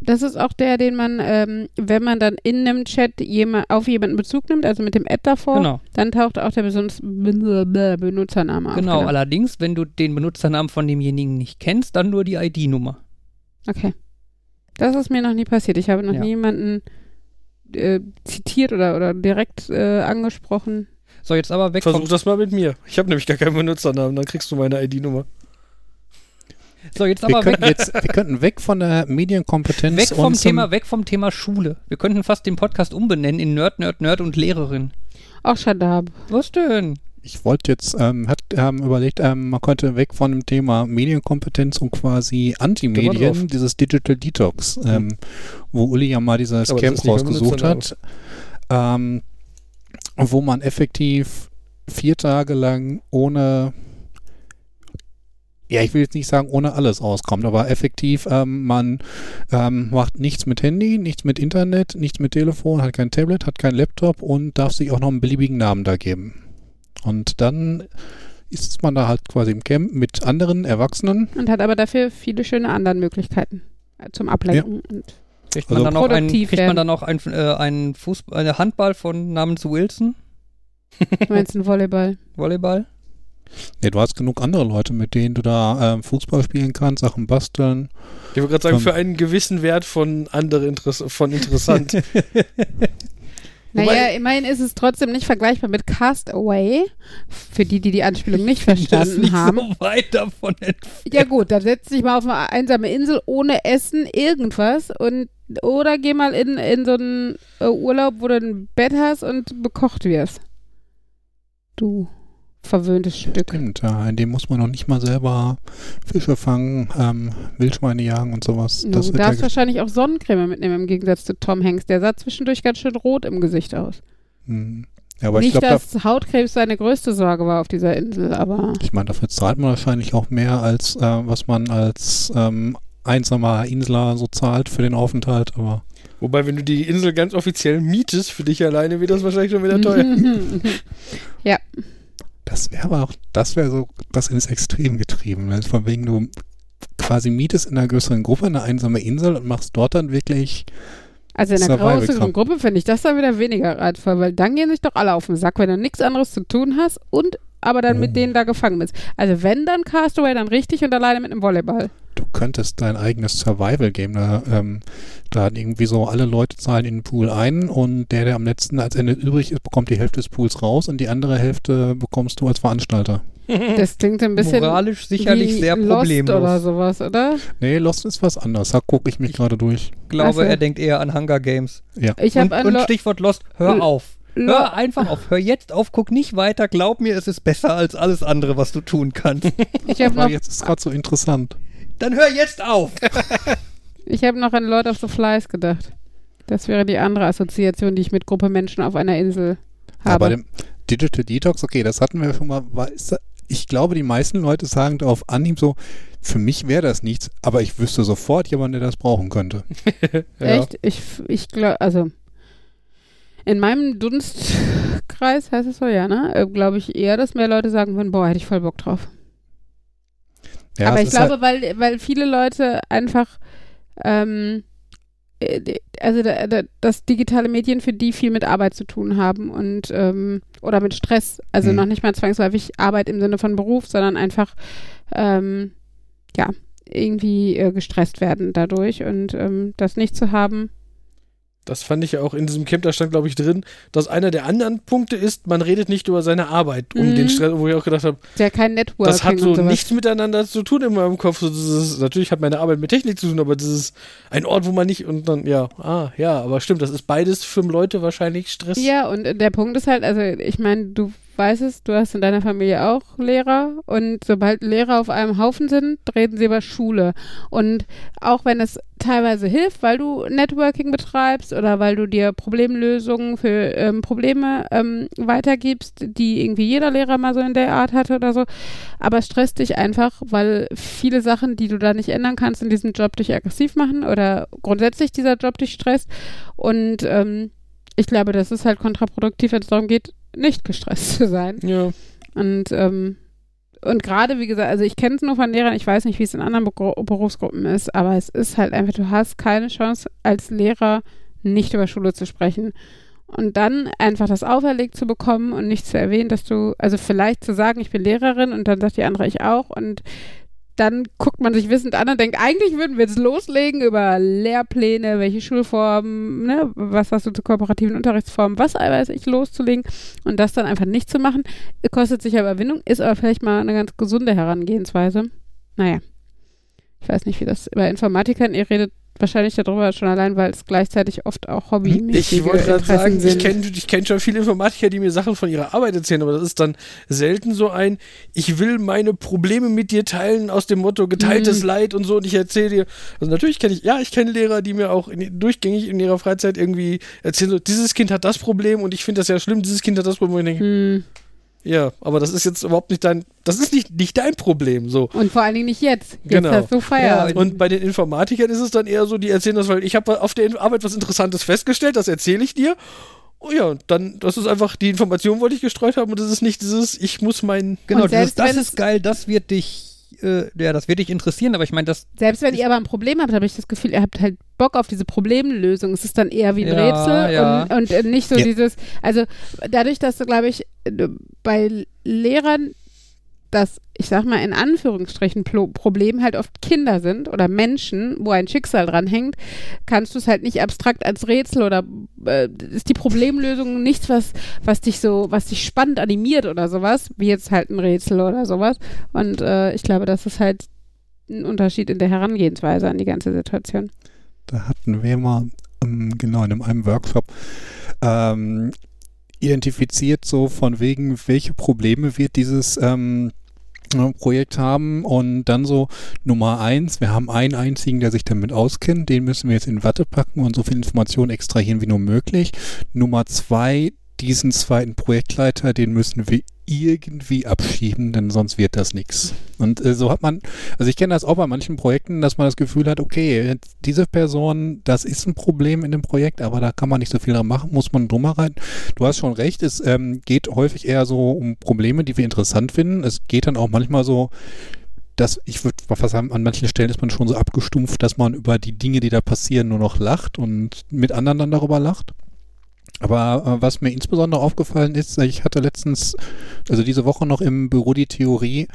Das ist auch der, den man, ähm, wenn man dann in einem Chat jemand, auf jemanden Bezug nimmt, also mit dem Ad davor, Genau. dann taucht auch der Besonus- Benutzername auf. Genau, allerdings, wenn du den Benutzernamen von demjenigen nicht kennst, dann nur die ID-Nummer. Okay. Das ist mir noch nie passiert. Ich habe noch Ja. nie jemanden äh, zitiert oder, oder direkt äh, angesprochen. So, jetzt aber weg Versuch das mal mit mir. Ich habe nämlich gar keinen Benutzernamen, dann kriegst du meine ID-Nummer. so, jetzt Wir aber weg, könnten, jetzt, wir könnten weg von der Medienkompetenz weg vom Thema, weg vom Thema Schule. Wir könnten fast den Podcast umbenennen in Nerd, Nerd, Nerd und Lehrerin. Auch Shadab. Was denn? Ich wollte jetzt, ähm, hat ähm, überlegt, ähm, man könnte weg von dem Thema Medienkompetenz und quasi. Antimedien, dieses Digital Detox, ähm, wo Uli ja mal dieses Aber Camp rausgesucht hat, ähm, wo man effektiv vier Tage lang ohne, ja, ich will jetzt nicht sagen ohne alles auskommt, aber effektiv, ähm, man ähm, macht nichts mit Handy, nichts mit Internet, nichts mit Telefon, hat kein Tablet, hat kein Laptop und darf sich auch noch einen beliebigen Namen da geben. Und dann ist man da halt quasi im Camp mit anderen Erwachsenen. Und hat aber dafür viele schöne andere Möglichkeiten äh, zum Ablenken. Und Kriegt Also man dann auch einen, produktiv kriegt man werden. dann auch einen, äh, einen Fußball, eine Handball von namens Wilson? du meinst ein Volleyball? Volleyball? Nee, du hast genug andere Leute, mit denen du da ähm, Fußball spielen kannst, Sachen basteln. Ich wollte gerade sagen, Ähm. für einen gewissen Wert von andere Interess von interessant. Naja, Wobei- immerhin ist es trotzdem nicht vergleichbar mit Castaway. Für die, die die Anspielung nicht verstanden nicht haben. so weit davon entfernt. Ja gut, dann setz dich mal auf eine einsame Insel ohne Essen, irgendwas und oder geh mal in, in so einen äh, Urlaub, wo du ein Bett hast und bekocht wirst. Du verwöhntes Stück. Stimmt, ja, in dem muss man noch nicht mal selber Fische fangen, ähm, Wildschweine jagen und sowas. Du Das wird darfst ja wahrscheinlich auch Sonnencreme mitnehmen im Gegensatz zu Tom Hanks. Der sah zwischendurch ganz schön rot im Gesicht aus. Hm. ja, aber ich Nicht, glaube, da, dass Hautkrebs seine größte Sorge war auf dieser Insel, aber ich meine, dafür zahlt man wahrscheinlich auch mehr, als äh, was man als ähm, einsamer Insler so zahlt für den Aufenthalt, aber Wobei, wenn du die Insel ganz offiziell mietest, für dich alleine wird das wahrscheinlich schon wieder teuer. das wäre aber auch, das wäre so das ins Extrem getrieben, weil von wegen du quasi mietest in einer größeren Gruppe eine einsame Insel und machst dort dann wirklich Also in einer größeren. Gruppe finde ich das dann wieder weniger reizvoll, weil dann gehen sich doch alle auf den Sack, wenn du nichts anderes zu tun hast und aber dann mit Oh. denen da gefangen bist. Also wenn dann Castaway, dann richtig und alleine mit einem Volleyball. Du könntest dein eigenes Survival-Game da, ähm, da irgendwie so alle Leute zahlen in den Pool ein und der, der am letzten als Ende übrig ist, bekommt die Hälfte des Pools raus und die andere Hälfte bekommst du als Veranstalter. Das klingt ein bisschen Moralisch sicherlich wie sehr Lost problemlos. oder sowas, oder? Nee, Lost ist was anderes. Da gucke ich mich gerade durch. Ich glaube, Ach so. er denkt eher an Hunger Games. Ich Und, und Lo Stichwort Lost, hör Lo- auf. Lo Hör einfach auf. Hör jetzt auf, guck nicht weiter. Glaub mir, es ist besser als alles andere, was du tun kannst. ich habe Aber noch, jetzt ist es gerade so interessant. Dann hör jetzt auf. ich hab noch an Lord of the Flies gedacht. Das wäre die andere Assoziation, die ich mit Gruppe Menschen auf einer Insel Ja, habe. bei dem Digital Detox, okay, das hatten wir schon mal. Da- ich glaube, die meisten Leute sagen auf Anhieb so, für mich wäre das nichts, aber ich wüsste sofort jemanden, der das brauchen könnte. Ja. Echt? Ich, ich glaube, also in meinem Dunstkreis heißt es so, ja, ne? Glaube ich eher, dass mehr Leute sagen würden, boah, hätte ich voll Bock drauf. Ja, Aber ich halt- glaube, weil, weil viele Leute einfach, ähm, äh, also da, da, dass digitale Medien für die viel mit Arbeit zu tun haben und ähm, oder mit Stress. Also Mhm. noch nicht mal zwangsläufig Arbeit im Sinne von Beruf, sondern einfach ähm, ja irgendwie äh, gestresst werden dadurch und ähm, das nicht zu haben. Das fand ich ja auch in diesem Camp, da stand, glaube ich, drin, dass einer der anderen Punkte ist, man redet nicht über seine Arbeit, um Mhm. den Stress, wo ich auch gedacht habe, ja kein Networking das hat so nichts miteinander zu tun in meinem Kopf. So dieses, natürlich hat meine Arbeit mit Technik zu tun, aber das ist ein Ort, wo man nicht und dann, ja, ah, ja, aber stimmt, das ist beides für Leute wahrscheinlich Stress. Ja, und der Punkt ist halt, also ich meine, du weißt es, du hast in deiner Familie auch Lehrer und sobald Lehrer auf einem Haufen sind, reden sie über Schule. Und auch wenn es teilweise hilft, weil du Networking betreibst oder weil du dir Problemlösungen für ähm, Probleme ähm, weitergibst, die irgendwie jeder Lehrer mal so in der Art hatte oder so, aber es stresst dich einfach, weil viele Sachen, die du da nicht ändern kannst, in diesem Job dich aggressiv machen oder grundsätzlich dieser Job dich stresst. Und ähm, ich glaube, das ist halt kontraproduktiv, wenn es darum geht, nicht gestresst zu sein. Ja. Und, ähm, und gerade, wie gesagt, also ich kenne es nur von Lehrern, ich weiß nicht, wie es in anderen Berufsgruppen ist, aber es ist halt einfach, du hast keine Chance als Lehrer nicht über Schule zu sprechen. Und dann einfach das auferlegt zu bekommen und nicht zu erwähnen, dass du, also vielleicht zu sagen, ich bin Lehrerin und dann sagt die andere ich auch und dann guckt man sich wissend an und denkt, eigentlich würden wir jetzt loslegen über Lehrpläne, welche Schulformen, ne, was hast du zu kooperativen Unterrichtsformen, was weiß ich, loszulegen und das dann einfach nicht zu machen, kostet sich Überwindung, ist aber vielleicht mal eine ganz gesunde Herangehensweise. Naja, ich weiß nicht, wie das bei Informatikern, ihr redet wahrscheinlich darüber schon allein, weil es gleichzeitig oft auch hobbymäßige Ich wollte gerade sagen, ich kenne ich kenn schon viele Informatiker, die mir Sachen von ihrer Arbeit erzählen, aber das ist dann selten so ein, ich will meine Probleme mit dir teilen aus dem Motto geteiltes Mhm. Leid und so und ich erzähle dir. Also natürlich kenne ich, ja, ich kenne Lehrer, die mir auch in, durchgängig in ihrer Freizeit irgendwie erzählen, so, dieses Kind hat das Problem und ich finde das ja schlimm, dieses Kind hat das Problem. Und ich denke, hm. Ja, aber das ist jetzt überhaupt nicht dein, das ist nicht, nicht dein Problem, so. Und vor allen Dingen nicht jetzt. Jetzt Genau. hast du Feierabend. Und bei den Informatikern ist es dann eher so, die erzählen das, weil ich habe auf der Arbeit was Interessantes festgestellt, das erzähle ich dir. Oh ja, und dann, das ist einfach, die Information wollte ich gestreut haben und das ist nicht dieses, ich muss mein, Genau, dieses, das ist geil, das wird dich, äh, ja, das wird dich interessieren, aber ich meine, das, Selbst wenn ihr aber ein Problem habt, habe ich das Gefühl, ihr habt halt Bock auf diese Problemlösung. Es ist dann eher wie ein Ja, Rätsel ja. Und, und äh, nicht so Ja. dieses, also dadurch, dass du, glaube ich, bei Lehrern das, ich sag mal in Anführungsstrichen, Plo Problem halt oft Kinder sind oder Menschen, wo ein Schicksal dran hängt, kannst du es halt nicht abstrakt als Rätsel oder äh, ist die Problemlösung nichts, was, was dich so, was dich spannend animiert oder sowas, wie jetzt halt ein Rätsel oder sowas. Und äh, ich glaube, das ist halt ein Unterschied in der Herangehensweise an die ganze Situation. Da hatten wir mal, ähm, genau, in einem Workshop ähm, identifiziert, so von wegen, welche Probleme wird dieses ähm, äh, Projekt haben und dann so Nummer eins, wir haben einen einzigen, der sich damit auskennt, den müssen wir jetzt in Watte packen und so viel Informationen extrahieren wie nur möglich. Nummer zwei, diesen zweiten Projektleiter, den müssen wir irgendwie abschieben, denn sonst wird das nichts. Und äh, so hat man, also ich kenne das auch bei manchen Projekten, dass man das Gefühl hat, okay, diese Person, das ist ein Problem in dem Projekt, aber da kann man nicht so viel dran machen, muss man drummer rein. Du hast schon recht, es ähm, geht häufig eher so um Probleme, die wir interessant finden. Es geht dann auch manchmal so, dass ich würde fast sagen, an manchen Stellen ist man schon so abgestumpft, dass man über die Dinge, die da passieren, nur noch lacht und mit anderen dann darüber lacht. Aber äh, was mir insbesondere aufgefallen ist, ich hatte letztens, also diese Woche noch im Büro die Theorie,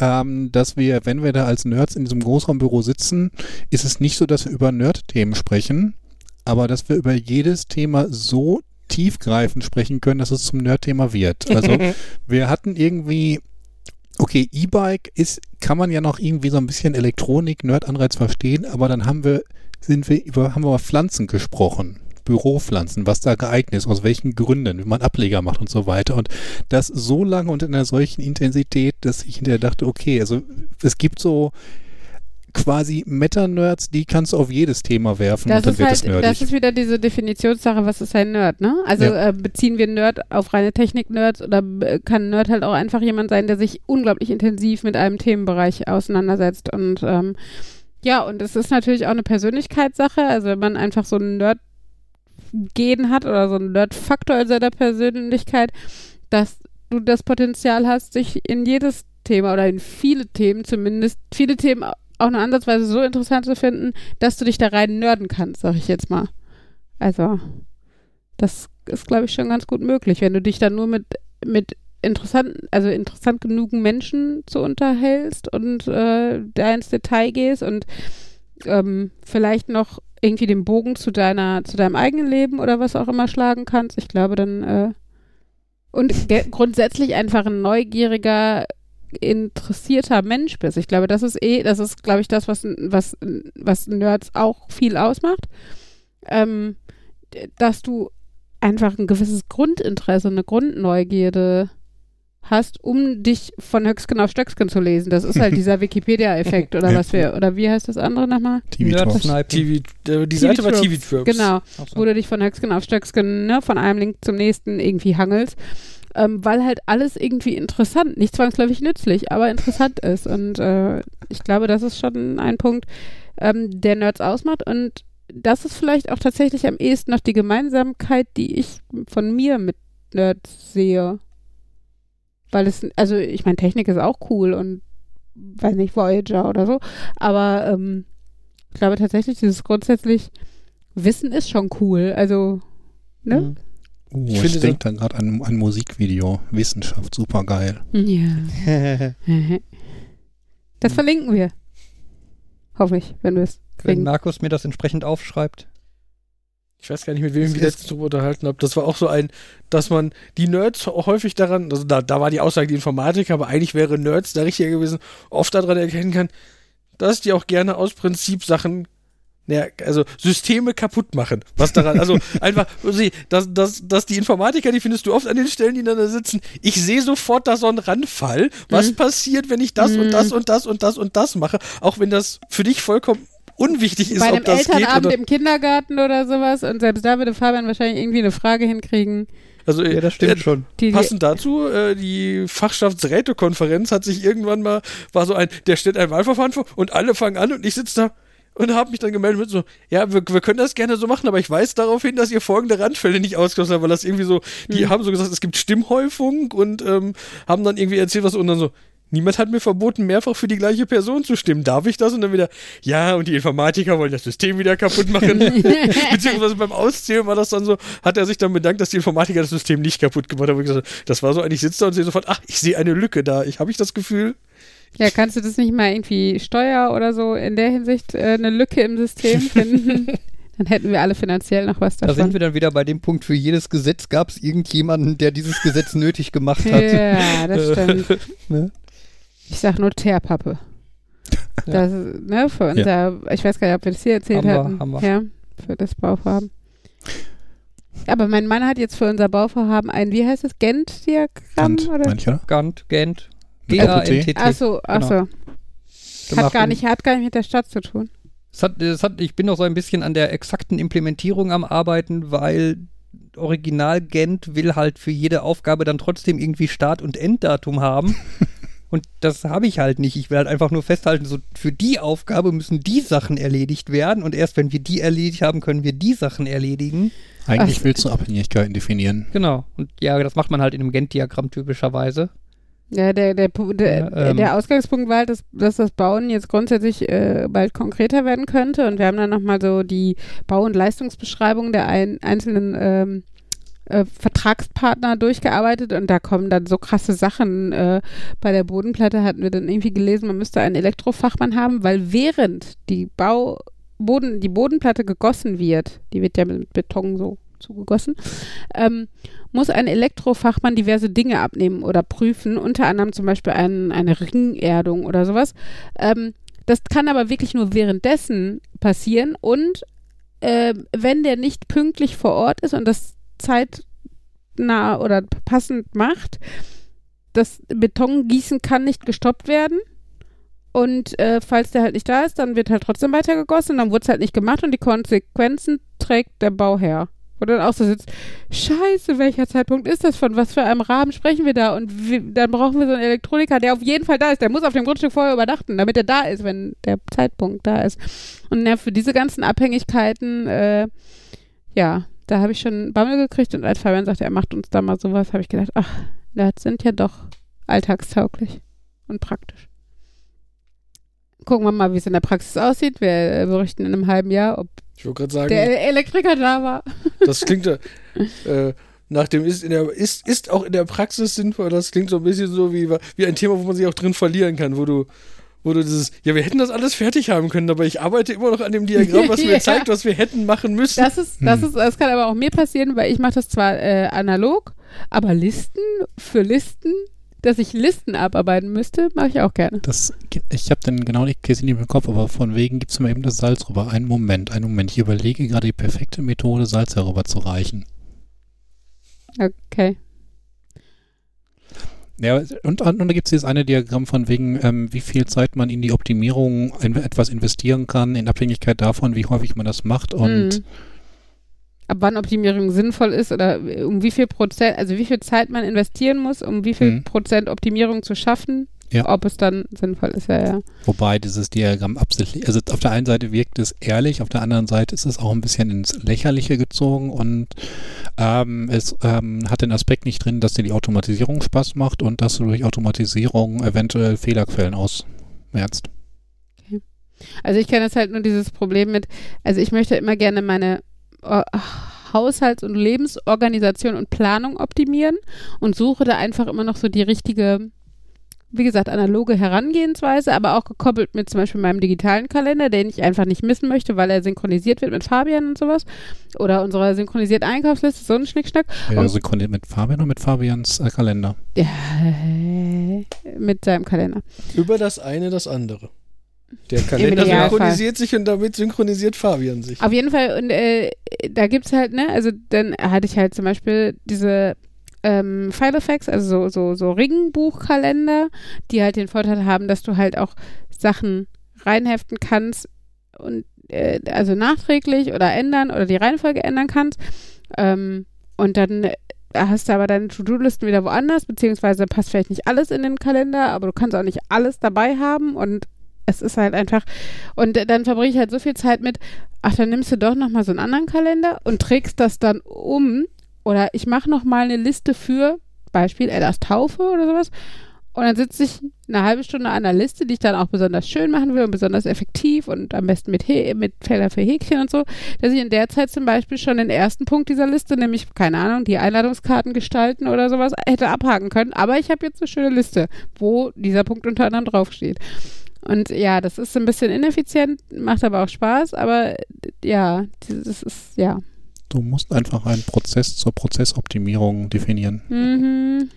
ähm, dass wir, wenn wir da als Nerds in diesem Großraumbüro sitzen, ist es nicht so, dass wir über Nerd-Themen sprechen, aber dass wir über jedes Thema so tiefgreifend sprechen können, dass es zum Nerd-Thema wird. Also wir hatten irgendwie Okay, E-Bike ist, kann man ja noch irgendwie so ein bisschen Elektronik, Nerd-Anreiz verstehen, aber dann haben wir, sind wir über, haben wir über Pflanzen gesprochen. Büropflanzen, was da geeignet ist, aus welchen Gründen, wie man Ableger macht und so weiter. Und das so lange und in einer solchen Intensität, dass ich hinterher dachte, okay, also es gibt so quasi Meta-Nerds, die kannst du auf jedes Thema werfen Das und dann ist wird halt, es nerdig. das ist wieder diese Definitionssache, was ist ein Nerd, ne? Also Ja. äh, beziehen wir Nerd auf reine Technik-Nerds oder äh, kann Nerd halt auch einfach jemand sein, der sich unglaublich intensiv mit einem Themenbereich auseinandersetzt und ähm, ja, und es ist natürlich auch eine Persönlichkeitssache, also wenn man einfach so einen Nerd Gen hat oder so einen Nerd-Faktor in seiner Persönlichkeit, dass du das Potenzial hast, dich in jedes Thema oder in viele Themen zumindest, viele Themen auch nur ansatzweise so interessant zu finden, dass du dich da rein nörden kannst, sag ich jetzt mal. Also, das ist, glaube ich, schon ganz gut möglich, wenn du dich dann nur mit, mit interessanten, also interessant genugen Menschen zu unterhältst und äh, da ins Detail gehst und ähm, vielleicht noch irgendwie den Bogen zu deiner, zu deinem eigenen Leben oder was auch immer schlagen kannst, ich glaube dann äh, und grundsätzlich einfach ein neugieriger, interessierter Mensch bist. Ich glaube, das ist eh, das ist, glaube ich, das, was, was, was Nerds auch viel ausmacht. Ähm, dass du einfach ein gewisses Grundinteresse, eine Grundneugierde hast, um dich von Höcksken auf Stöcksken zu lesen. Das ist halt dieser Wikipedia-Effekt oder Ja. was wir, oder wie heißt das andere nochmal? TV. Nerd-Sniping. TV, äh, die Seite war TV Tropes. Genau, so. wo du dich von Höcksken auf Stöcksken, ne, von einem Link zum nächsten irgendwie hangelst. Ähm, weil halt alles irgendwie interessant, nicht zwangsläufig nützlich, aber interessant ist. Und äh, ich glaube, das ist schon ein Punkt, ähm, der Nerds ausmacht. Und das ist vielleicht auch tatsächlich am ehesten noch die Gemeinsamkeit, die ich von mir mit Nerds sehe. Weil es, also ich meine, Technik ist auch cool und weiß nicht, Voyager oder so, aber ähm, ich glaube tatsächlich, dieses grundsätzlich Wissen ist schon cool. Also, ne? Mhm. Uh, Ich ich, denke da gerade an ein Musikvideo. Wissenschaft, super geil. Ja. Das verlinken wir. Hoffe ich, wenn du es. Wenn Markus mir das entsprechend aufschreibt. Ich weiß gar nicht, mit wem ich mich letztens drüber unterhalten habe. Das war auch so ein, dass man die Nerds häufig daran, also da, da war die Aussage die Informatik, aber eigentlich wäre Nerds da richtiger gewesen, oft daran erkennen kann, dass die auch gerne aus Prinzip Sachen, naja, also Systeme kaputt machen. Was daran, also einfach, sie, dass, dass, dass die Informatiker, die findest du oft an den Stellen, die da sitzen, ich sehe sofort da so einen Randfall. Was Mhm. passiert, wenn ich das Mhm. und das und das und das und das mache? Auch wenn das für dich vollkommen unwichtig ist, Bei ob einem das geht Elternabend oder, im Kindergarten oder sowas und selbst da würde Fabian wahrscheinlich irgendwie eine Frage hinkriegen. also Ja, das stimmt schon. Die, Passend dazu, äh, die Fachschaftsrätekonferenz hat sich irgendwann mal, war so ein, der stellt ein Wahlverfahren vor und alle fangen an und ich sitze da und habe mich dann gemeldet mit so, ja, wir, wir können das gerne so machen, aber ich weise darauf hin, dass ihr folgende Randfälle nicht ausgeschlossen habt, weil das irgendwie so, die Hm. haben so gesagt, es gibt Stimmhäufung und ähm, haben dann irgendwie erzählt, was und dann so, Niemand hat mir verboten, mehrfach für die gleiche Person zu stimmen. Darf ich das? Und dann wieder, ja, und die Informatiker wollen das System wieder kaputt machen. Beziehungsweise beim Auszählen war das dann so, hat er sich dann bedankt, dass die Informatiker das System nicht kaputt gemacht haben. Und gesagt, das war so, eigentlich sitzt da und sehe sofort, ach, ich sehe eine Lücke da. Ich habe ich das Gefühl. ja, kannst du das nicht mal irgendwie Steuer oder so in der Hinsicht äh, eine Lücke im System finden? Dann hätten wir alle finanziell noch was Da davon. sind wir dann wieder bei dem Punkt, für jedes Gesetz gab es irgendjemanden, der dieses Gesetz nötig gemacht hat. Ja, das stimmt. Ne? Ich sag nur Teerpappe. Ja. Das, ne, für unser, ich weiß gar nicht, ob wir das hier erzählt Haben wir, hatten. haben wir. Ja, für das Bauvorhaben. Aber mein Mann hat jetzt für unser Bauvorhaben ein, wie heißt es, Gent-Diagramm? Gant, oder? manche, oder? Gant, Gent? G-A-N-T-T. Achso, achso. Hat, gemacht. gar nicht, hat gar nicht mit der Stadt zu tun. Es hat, es hat, ich bin noch so ein bisschen an der exakten Implementierung am Arbeiten, weil Original Gent will halt für jede Aufgabe dann trotzdem irgendwie Start- und Enddatum haben. und das habe ich halt nicht. Ich will halt einfach nur festhalten, so für die Aufgabe müssen die Sachen erledigt werden und erst wenn wir die erledigt haben, können wir die Sachen erledigen. Eigentlich Ach. willst du Abhängigkeiten definieren. Genau. Und ja, das macht man halt in einem Gent-Diagramm typischerweise. Ja, der, der, der, ähm. der Ausgangspunkt war halt, dass, dass das Bauen jetzt grundsätzlich äh, bald konkreter werden könnte. Und wir haben dann nochmal so die Bau- und Leistungsbeschreibung der ein, einzelnen ähm, äh, Vertragspartner durchgearbeitet. Und da kommen dann so krasse Sachen. Äh, bei der Bodenplatte hatten wir dann irgendwie gelesen, man müsste einen Elektrofachmann haben, weil während die Bau Boden, die Bodenplatte gegossen wird, die wird ja mit Beton so zugegossen, ähm, muss ein Elektrofachmann diverse Dinge abnehmen oder prüfen, unter anderem zum Beispiel ein, eine Ringerdung oder sowas. Ähm, das kann aber wirklich nur währenddessen passieren und äh, wenn der nicht pünktlich vor Ort ist und das zeitnah oder passend macht, das Betongießen kann nicht gestoppt werden. Und äh, falls der halt nicht da ist, dann wird halt trotzdem weitergegossen und dann wurde es halt nicht gemacht und die Konsequenzen trägt der Bauherr. Wo dann auch so sitzt, scheiße, welcher Zeitpunkt ist das? Von was für einem Rahmen sprechen wir da? Und wie, dann brauchen wir so einen Elektroniker, der auf jeden Fall da ist. Der muss auf dem Grundstück vorher übernachten, damit er da ist, wenn der Zeitpunkt da ist. Und ja, für diese ganzen Abhängigkeiten, äh, ja, da habe ich schon Bammel gekriegt und als Fabian sagte, er macht uns da mal sowas, habe ich gedacht, ach, Nerds sind ja doch alltagstauglich und praktisch. Gucken wir mal, wie es in der Praxis aussieht. Wir äh, berichten in einem halben Jahr, ob sagen, der Elektriker da war. das klingt ja, äh, nach dem ist, in der, ist, ist auch in der Praxis sinnvoll. Das klingt so ein bisschen so wie, wie ein Thema, wo man sich auch drin verlieren kann, wo du, wo du dieses, ja, wir hätten das alles fertig haben können, aber ich arbeite immer noch an dem Diagramm, was mir Ja. zeigt, was wir hätten machen müssen. Das ist, das ist, das kann aber auch mir passieren, weil ich mache das zwar äh, analog, aber Listen für Listen, dass ich Listen abarbeiten müsste, mache ich auch gerne. Das, ich habe dann genau die Käse nicht im Kopf, aber von wegen gibt es mir eben das Salz rüber. Einen Moment, einen Moment. Ich überlege gerade die perfekte Methode, Salz herüber zu reichen. Okay. Ja, und, und da gibt es dieses eine Diagramm von wegen, ähm, wie viel Zeit man in die Optimierung in etwas investieren kann, in Abhängigkeit davon, wie häufig man das macht. Und Mhm. Ab wann Optimierung sinnvoll ist oder um wie viel Prozent, also wie viel Zeit man investieren muss, um wie viel Mhm. Prozent Optimierung zu schaffen, Ja. ob es dann sinnvoll ist, ja, ja. wobei dieses Diagramm absichtlich, also auf der einen Seite wirkt es ehrlich, auf der anderen Seite ist es auch ein bisschen ins Lächerliche gezogen und ähm, es ähm, hat den Aspekt nicht drin, dass dir die Automatisierung Spaß macht und dass du durch Automatisierung eventuell Fehlerquellen ausmerzt. Also ich kenne jetzt halt nur dieses Problem mit, also ich möchte immer gerne meine äh, Haushalts- und Lebensorganisation und Planung optimieren und suche da einfach immer noch so die richtige, wie gesagt, analoge Herangehensweise, aber auch gekoppelt mit zum Beispiel meinem digitalen Kalender, den ich einfach nicht missen möchte, weil er synchronisiert wird mit Fabian und sowas. Oder unserer synchronisierten Einkaufsliste, so ein Schnickschnack. Ja, Und- synchronisiert mit Fabian oder mit Fabians äh, Kalender? Ja, mit seinem Kalender. Über das eine das andere. Der Kalender synchronisiert sich und damit synchronisiert Fabian sich. Auf jeden Fall, und äh, da gibt's halt, ne, also dann hatte ich halt zum Beispiel diese ähm, Filofax, also so, so, so Ringbuchkalender, die halt den Vorteil haben, dass du halt auch Sachen reinheften kannst und äh, also nachträglich oder ändern oder die Reihenfolge ändern kannst. Ähm, und dann äh, hast du aber deine To-Do-Listen wieder woanders, beziehungsweise passt vielleicht nicht alles in den Kalender, aber du kannst auch nicht alles dabei haben und es ist halt einfach, und dann verbringe ich halt so viel Zeit mit, ach, dann nimmst du doch nochmal so einen anderen Kalender und trägst das dann um. Oder ich mache nochmal eine Liste für, Beispiel Ellas Taufe oder sowas. Und dann sitze ich eine halbe Stunde an der Liste, die ich dann auch besonders schön machen will und besonders effektiv und am besten mit, He mit Felder für Häkchen und so, dass ich in der Zeit zum Beispiel schon den ersten Punkt dieser Liste, nämlich, keine Ahnung, die Einladungskarten gestalten oder sowas, hätte abhaken können. Aber ich habe jetzt eine schöne Liste, wo dieser Punkt unter anderem draufsteht. Und ja, das ist ein bisschen ineffizient, macht aber auch Spaß, aber ja, das ist, ja. Du musst einfach einen Prozess zur Prozessoptimierung definieren. Mhm.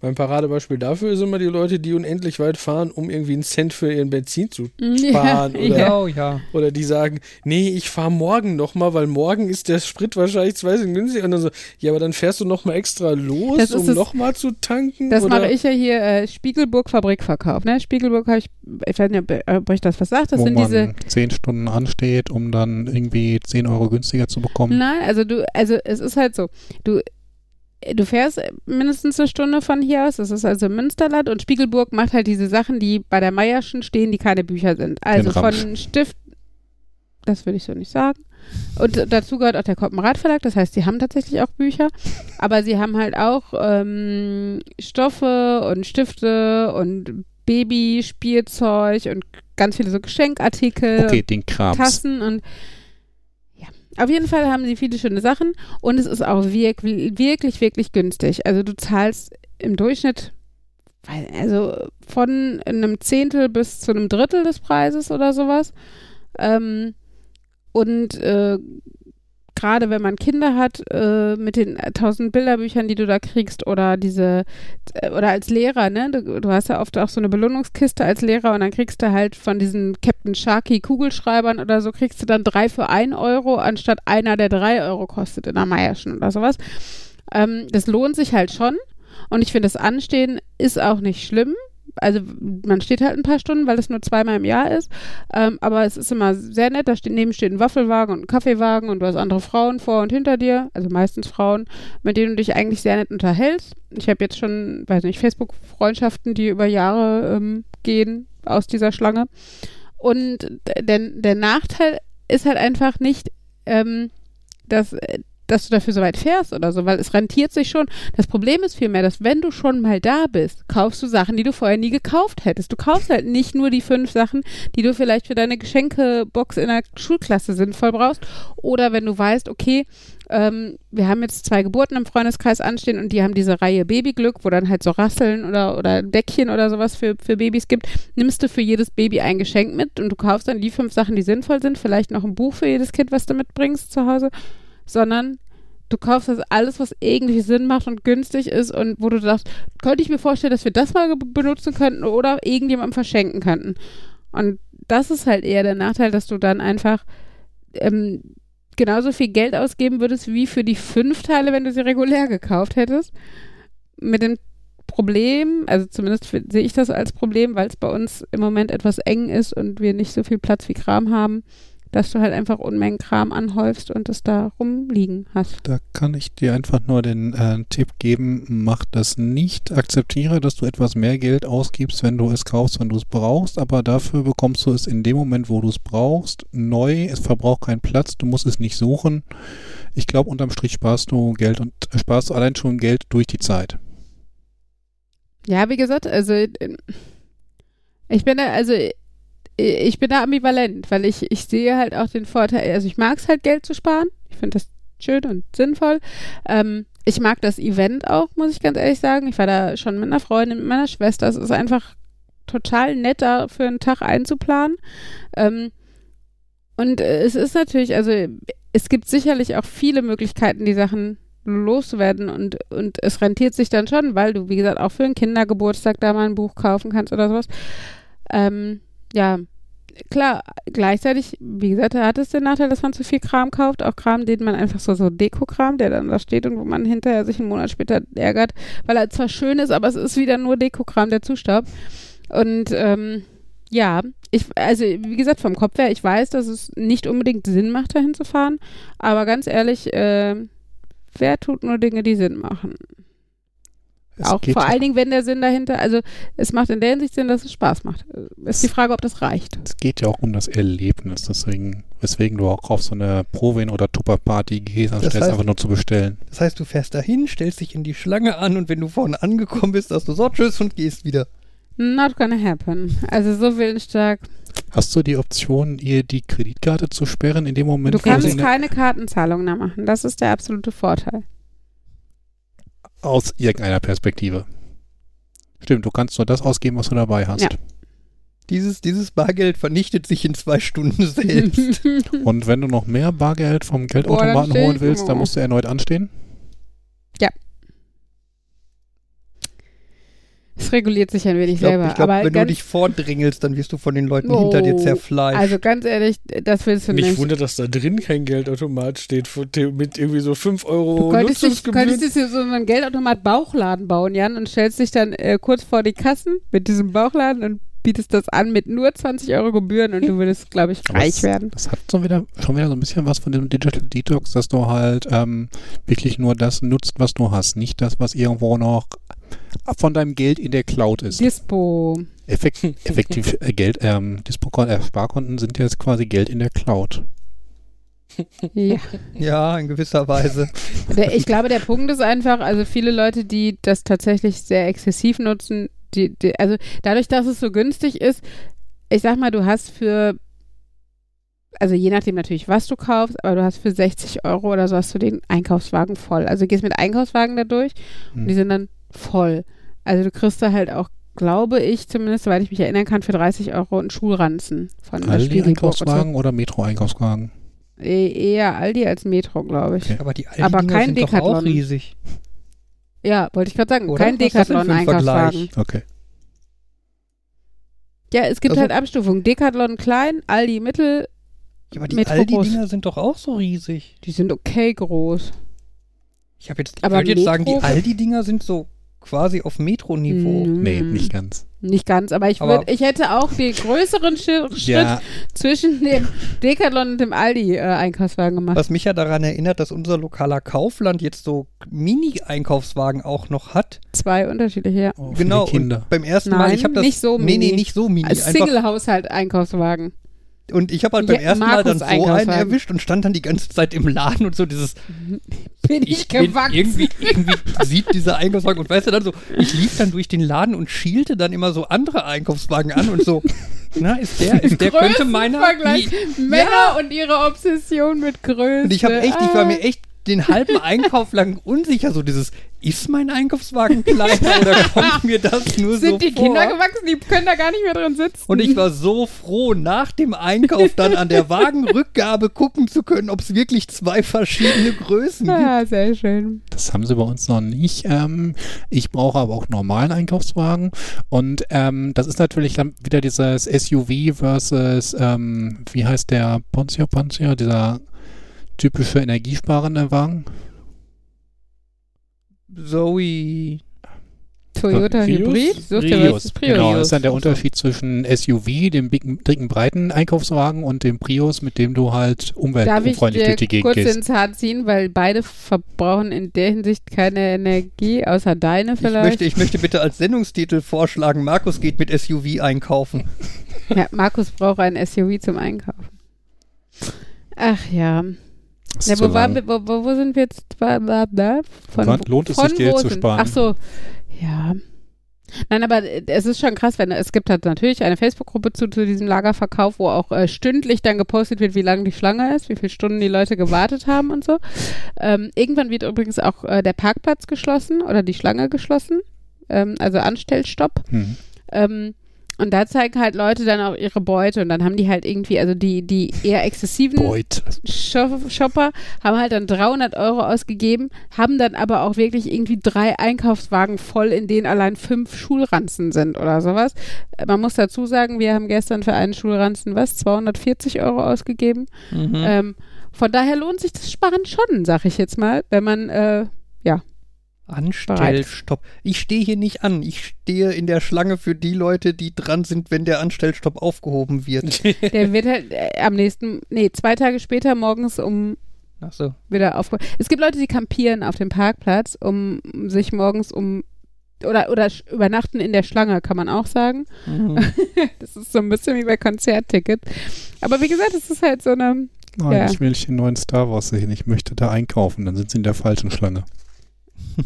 Mein Paradebeispiel dafür sind immer die Leute, die unendlich weit fahren, um irgendwie einen Cent für ihren Benzin zu Ja, sparen oder, ja. Oh ja. oder die sagen, nee, ich fahre morgen nochmal, weil morgen ist der Sprit wahrscheinlich zwei Cent günstiger. Und dann so, ja, aber dann fährst du nochmal extra los, um nochmal zu tanken. Das oder? mache ich ja hier, äh, Spiegelburg Fabrikverkauf. Ne? Spiegelburg habe ich, ich weiß nicht, ob, ob euch das was sagt. Das wo sind man diese. zehn Stunden ansteht, um dann irgendwie 10 Euro günstiger zu bekommen. Nein, also du, also es ist halt so, du, du fährst mindestens eine Stunde von hier aus, das ist also Münsterland und Spiegelburg macht halt diese Sachen, die bei der Meierschen stehen, die keine Bücher sind. Also von Stift, das würde ich so nicht sagen. Und dazu gehört auch der Koppenrad Verlag, das heißt, sie haben tatsächlich auch Bücher, aber sie haben halt auch ähm, Stoffe und Stifte und Babyspielzeug und ganz viele so Geschenkartikel Okay. Tassen und. Auf jeden Fall haben sie viele schöne Sachen und es ist auch wirklich, wirklich, wirklich günstig. Also du zahlst im Durchschnitt, also von einem Zehntel bis zu einem Drittel des Preises oder sowas. Ähm, und äh, gerade wenn man Kinder hat, äh, mit den tausend Bilderbüchern, die du da kriegst, oder diese, äh, oder als Lehrer, ne? Du, du hast ja oft auch so eine Belohnungskiste als Lehrer und dann kriegst du halt von diesen Captain Sharky Kugelschreibern oder so, kriegst du dann drei für ein Euro, anstatt einer, der drei Euro kostet in der Meierschen oder sowas. Ähm, das lohnt sich halt schon. Und ich finde, das Anstehen ist auch nicht schlimm. Also man steht halt ein paar Stunden, weil es nur zweimal im Jahr ist. Ähm, aber es ist immer sehr nett. Da steht, neben steht ein Waffelwagen und ein Kaffeewagen und du hast andere Frauen vor und hinter dir, also meistens Frauen, mit denen du dich eigentlich sehr nett unterhältst. Ich habe jetzt schon, weiß nicht, Facebook-Freundschaften, die über Jahre ähm, gehen aus dieser Schlange. Und der, der Nachteil ist halt einfach nicht, ähm, dass äh, dass du dafür so weit fährst oder so, weil es rentiert sich schon. Das Problem ist vielmehr, dass wenn du schon mal da bist, kaufst du Sachen, die du vorher nie gekauft hättest. Du kaufst halt nicht nur die fünf Sachen, die du vielleicht für deine Geschenkebox in der Schulklasse sinnvoll brauchst. Oder wenn du weißt, okay, ähm, wir haben jetzt zwei Geburten im Freundeskreis anstehen und die haben diese Reihe Babyglück, wo dann halt so Rasseln oder, oder Deckchen oder sowas für, für Babys gibt, nimmst du für jedes Baby ein Geschenk mit und du kaufst dann die fünf Sachen, die sinnvoll sind, vielleicht noch ein Buch für jedes Kind, was du mitbringst zu Hause sondern du kaufst das alles, was irgendwie Sinn macht und günstig ist und wo du sagst, könnte ich mir vorstellen, dass wir das mal benutzen könnten oder irgendjemandem verschenken könnten. Und das ist halt eher der Nachteil, dass du dann einfach ähm, genauso viel Geld ausgeben würdest wie für die fünf Teile, wenn du sie regulär gekauft hättest. Mit dem Problem, also zumindest sehe ich das als Problem, weil es bei uns im Moment etwas eng ist und wir nicht so viel Platz wie Kram haben, dass du halt einfach Unmengen Kram anhäufst und es da rumliegen hast. Da kann ich dir einfach nur den äh, Tipp geben, mach das nicht. Akzeptiere, dass du etwas mehr Geld ausgibst, wenn du es kaufst, wenn du es brauchst, aber dafür bekommst du es in dem Moment, wo du es brauchst, neu. Es verbraucht keinen Platz, du musst es nicht suchen. Ich glaube, unterm Strich sparst du Geld und äh, sparst du allein schon Geld durch die Zeit. Ja, wie gesagt, also äh, ich bin da, also ich bin da ambivalent, weil ich, ich sehe halt auch den Vorteil, also ich mag es halt Geld zu sparen. Ich finde das schön und sinnvoll. Ähm, ich mag das Event auch, muss ich ganz ehrlich sagen. Ich war da schon mit einer Freundin, mit meiner Schwester. Es ist einfach total nett, da für einen Tag einzuplanen. Ähm, und es ist natürlich, also es gibt sicherlich auch viele Möglichkeiten, die Sachen loszuwerden und, und es rentiert sich dann schon, weil du, wie gesagt, auch für einen Kindergeburtstag da mal ein Buch kaufen kannst oder sowas. Ähm, ja, klar, gleichzeitig, wie gesagt, hat es den Nachteil, dass man zu viel Kram kauft, auch Kram, den man einfach so, so Deko-Kram, der dann da steht und wo man hinterher sich einen Monat später ärgert, weil er zwar schön ist, aber es ist wieder nur Deko-Kram, der zustaubt. Und ähm, ja, ich, also wie gesagt, vom Kopf her, ich weiß, dass es nicht unbedingt Sinn macht, dahin zu fahren, aber ganz ehrlich, äh, wer tut nur Dinge, die Sinn machen? Es auch geht vor ja- allen Dingen, wenn der Sinn dahinter, also es macht in der Hinsicht Sinn, dass es Spaß macht. Ist die Frage, ob das reicht. Es geht ja auch um das Erlebnis, deswegen, weswegen du auch auf so eine Prowen- oder Tupper-Party gehst, anstatt es heißt- einfach nur zu bestellen. Das heißt, du fährst dahin, stellst dich in die Schlange an und wenn du vorne angekommen bist, sagst du so, tschüss und gehst wieder. Not gonna happen. Also so willensstark. Hast du die Option, ihr die Kreditkarte zu sperren in dem Moment, Du wo sie kannst keine Kartenzahlung mehr machen. Das ist der absolute Vorteil. Aus irgendeiner Perspektive? Stimmt, du kannst nur das ausgeben, was du dabei hast. Ja. Dieses, dieses Bargeld vernichtet sich in zwei Stunden selbst. Und wenn du noch mehr Bargeld vom Geldautomaten steh holen willst, dann oh. musst du erneut anstehen. Es reguliert sich ein wenig Ich glaube, selber. glaub, aber wenn du dich vordrängelst, dann wirst du von den Leuten Oh, hinter dir zerfleischt. also ganz ehrlich, das willst du Mich nicht. wundert, dass da drin kein Geldautomat steht für, mit irgendwie so 5 Euro Du könntest, dich, Nutzungsgebühren. könntest dir so einen Geldautomat Bauchladen bauen, Jan, und stellst dich dann äh, kurz vor die Kassen mit diesem Bauchladen und bietest das an mit nur 20 Euro Gebühren und du würdest, glaube ich, reich werden. Das hat so wieder, schon wieder so ein bisschen was von dem Digital Detox, dass du halt ähm, wirklich nur das nutzt, was du hast. Nicht das, was irgendwo noch von deinem Geld in der Cloud ist. Dispo. Effekt, effektiv äh, Geld, ähm, Dispo äh, Sparkonten sind jetzt quasi Geld in der Cloud. Ja. ja, in gewisser Weise. Ich glaube, der Punkt ist einfach, also viele Leute, die das tatsächlich sehr exzessiv nutzen, die, die, also dadurch, dass es so günstig ist, ich sag mal, du hast für, also je nachdem natürlich, was du kaufst, aber du hast für 60 Euro oder so hast du den Einkaufswagen voll. Also du gehst mit Einkaufswagen da durch und die Hm. sind dann voll. Also du kriegst da halt auch, glaube ich, zumindest, soweit ich mich erinnern kann, für 30 Euro einen Schulranzen von der Aldi Spiegelburg. und so. Einkaufswagen oder Metro Einkaufswagen? E- Eher Aldi als Metro, glaube ich. Okay. Aber die alten Aber kein sind doch auch riesig. Ja, wollte ich gerade sagen. Oder? Kein Decathlon-Einkaufswagen. Okay. Ja, es gibt Also- halt Abstufungen. Decathlon klein, Aldi mittel, Ja, aber die Aldi-Dinger sind doch auch so riesig. die sind okay groß. Ich habe jetzt, ich würde jetzt sagen, die Aldi-Dinger sind so quasi auf Metro-Niveau. Mm, Nee, nicht ganz. Nicht ganz, aber ich, Aber- würd, ich hätte auch den größeren Schritt, Ja, zwischen dem Decathlon und dem Aldi-Einkaufswagen gemacht. Was mich ja daran erinnert, dass unser lokaler Kaufland jetzt so Mini-Einkaufswagen auch noch hat. Zwei unterschiedliche, ja. oh, genau. Kinder. Und beim ersten Nein, Mal, ich habe das. nicht so Nee, nee, mini. nicht so mini. Als Single-Haushalt-Einkaufswagen. Und ich habe halt beim Ja, ersten Mal dann Markus so einen Einkaufswagen. erwischt und stand dann die ganze Zeit im Laden und so dieses Bin ich, ich gewachsen. irgendwie, irgendwie sieht dieser Einkaufswagen und weißt du dann so, ich lief dann durch den Laden und schielte dann immer so andere Einkaufswagen an und so, na, ist der, ist der könnte meiner. Vergleich. Wie- Männer und ihre Obsession mit Größe. Und ich habe echt, ich war mir echt den halben Einkauf lang unsicher, so dieses, ist mein Einkaufswagen kleiner oder kommt mir das nur so Sind die vor? Kinder gewachsen? Die können da gar nicht mehr drin sitzen. Und ich war so froh, nach dem Einkauf dann an der Wagenrückgabe gucken zu können, ob es wirklich zwei verschiedene Größen gibt. Ja, sehr schön. Das haben sie bei uns noch nicht. Ähm, ich brauche aber auch normalen Einkaufswagen. Und ähm, das ist natürlich dann wieder dieses SUV versus, ähm, wie heißt der Pontiac Pontiac, dieser typische energiesparende Wagen. Zoe. Toyota Prius? Hybrid? Such dir was. Das ist Prius. Genau, das ist dann der Prius. Unterschied zwischen SUV, dem dicken, breiten Einkaufswagen und dem Prius, mit dem du halt Darf ich umweltunfreundlich durch die dir Gegend kurz gehst. ins Haar ziehen, weil beide verbrauchen in der Hinsicht keine Energie, außer deine Ich vielleicht. möchte, ich möchte bitte als Sendungstitel vorschlagen, Markus geht mit SUV einkaufen. ja, Markus braucht ein SUV zum Einkaufen. Ach ja. Ja wo, wir, wo, wo, wo sind wir jetzt? Bla. Von, Wann lohnt es sich, Geld zu sparen? Ach so, ja. Nein, aber äh, es ist schon krass, wenn es gibt halt natürlich eine Facebook-Gruppe zu, zu diesem Lagerverkauf, wo auch äh, stündlich dann gepostet wird, wie lang die Schlange ist, wie viele Stunden die Leute gewartet haben und so. Ähm, irgendwann wird übrigens auch äh, der Parkplatz geschlossen oder die Schlange geschlossen, ähm, also Anstellstopp. Hm. Ähm, und da zeigen halt Leute dann auch ihre Beute und dann haben die halt irgendwie, also die, die eher exzessiven Beut. Shop- Shopper haben halt dann 300 Euro ausgegeben, haben dann aber auch wirklich irgendwie drei Einkaufswagen voll, in denen allein fünf Schulranzen sind oder sowas. Man muss dazu sagen, wir haben gestern für einen Schulranzen was, 240 Euro ausgegeben. Mhm. Ähm, von daher lohnt sich das Sparen schon, sag ich jetzt mal, wenn man, äh, Anstellstopp. Ich stehe hier nicht an. Ich stehe in der Schlange für die Leute, die dran sind, wenn der Anstellstopp aufgehoben wird. der wird halt äh, am nächsten, nee, zwei Tage später morgens um Ach so. wieder aufge... Es gibt Leute, die kampieren auf dem Parkplatz, um sich morgens um oder, oder übernachten in der Schlange, kann man auch sagen. Mhm. Das ist so ein bisschen wie bei Konzertticket. Aber wie gesagt, es ist halt so eine. Nein, Ja. ich will den neuen Star Wars sehen. Ich möchte da einkaufen. Dann sind sie in der falschen Schlange.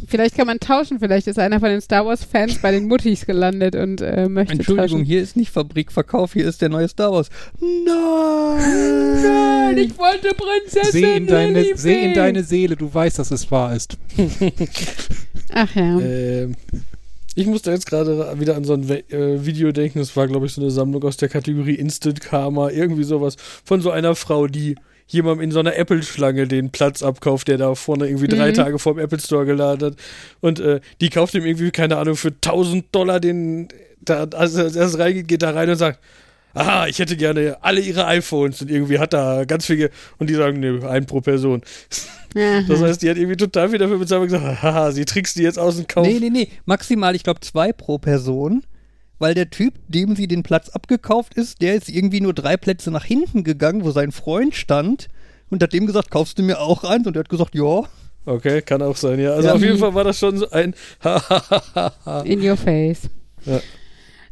Vielleicht kann man tauschen. Vielleicht ist einer von den Star Wars-Fans bei den Muttis gelandet und äh, möchte Entschuldigung, tauschen. hier ist nicht Fabrikverkauf, hier ist der neue Star Wars. Nein! Nein, ich wollte Prinzessin Seh in, deine, Lilifee. seh in deine Seele. Du weißt, dass es wahr ist. Ach ja. Ähm, ich musste jetzt gerade wieder an so ein We äh, Video denken. Das war, glaube ich, so eine Sammlung aus der Kategorie Instant Karma. Irgendwie sowas von so einer Frau, die jemandem in so einer Apple-Schlange den Platz abkauft, der da vorne irgendwie drei Mhm. Tage vor dem Apple Store geladen hat. Und äh, die kauft ihm irgendwie, keine Ahnung, für 1000 Dollar den, da, als er reingeht, geht da rein und sagt, aha, ich hätte gerne alle ihre iPhones und irgendwie hat da ganz viele, und die sagen, nee, ein pro Person. Aha. Das heißt, die hat irgendwie total viel dafür bezahlt und gesagt, haha, sie trickst die jetzt aus dem Kauf. Nee, nee, nee. Maximal, ich glaube, zwei pro Person. Weil der Typ, dem sie den Platz abgekauft ist, der ist irgendwie nur drei Plätze nach hinten gegangen, wo sein Freund stand und hat dem gesagt, kaufst du mir auch eins? Und er hat gesagt, ja. Okay, kann auch sein, ja. Also Ja. auf jeden Fall war das schon so ein In your face. Ja.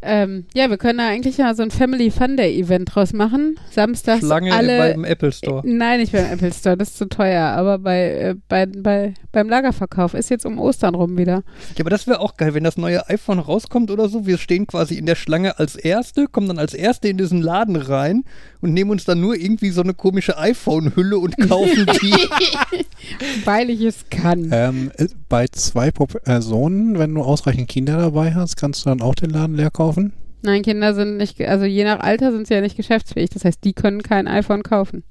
Ähm, ja, wir können da eigentlich ja so ein Family Fun Day Event draus machen. Samstags Schlange alle. beim Apple Store. Nein, nicht beim Apple Store, das ist zu teuer. Aber bei, äh, bei, bei, beim Lagerverkauf ist jetzt um Ostern rum wieder. Ja, aber das wäre auch geil, wenn das neue iPhone rauskommt oder so. Wir stehen quasi in der Schlange als Erste, kommen dann als Erste in diesen Laden rein und nehmen uns dann nur irgendwie so eine komische iPhone-Hülle und kaufen die. Weil ich es kann. Ähm, äh, bei zwei pro Personen, wenn du ausreichend Kinder dabei hast, kannst du dann auch den Laden leer kaufen? Nein, Kinder sind nicht, also je nach Alter sind sie ja nicht geschäftsfähig. Das heißt, die können kein iPhone kaufen.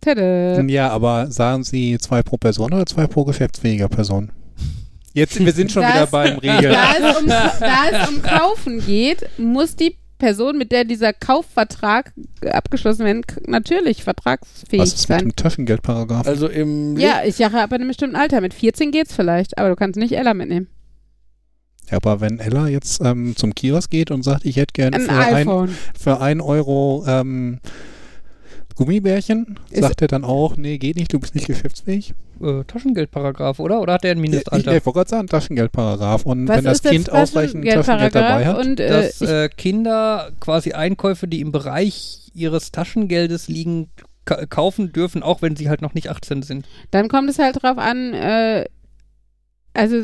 Tada. Ja, aber sagen sie zwei pro Person oder zwei pro geschäftsfähiger Person? Jetzt, wir sind schon Das- wieder beim Regeln. Da es, um, da es um Kaufen geht, muss die Person, mit der dieser Kaufvertrag abgeschlossen wird, k- natürlich vertragsfähig Was ist mit sein. dem Taschengeldparagraph? Also im Ja, ich sage ab einem bestimmten Alter. Mit 14 geht's vielleicht, aber du kannst nicht Ella mitnehmen. Ja, aber wenn Ella jetzt ähm, zum Kiosk geht und sagt, ich hätte gerne Ein für ein, iPhone. für ein Euro ähm, Gummibärchen, Ist- sagt er dann auch, nee, geht nicht, du bist nicht geschäftsfähig? äh, Taschengeldparagraf, oder? Oder hat der ein Ich, ich, Mindestalter? ich wollte gerade sagen, Taschengeldparagraph. Und Was wenn das Kind ausreichend Taschengeld dabei hat, Und, äh, dass ich, äh, Kinder quasi Einkäufe, die im Bereich ihres Taschengeldes liegen, ka kaufen dürfen, auch wenn sie halt noch nicht 18 sind. Dann kommt es halt drauf an, äh, also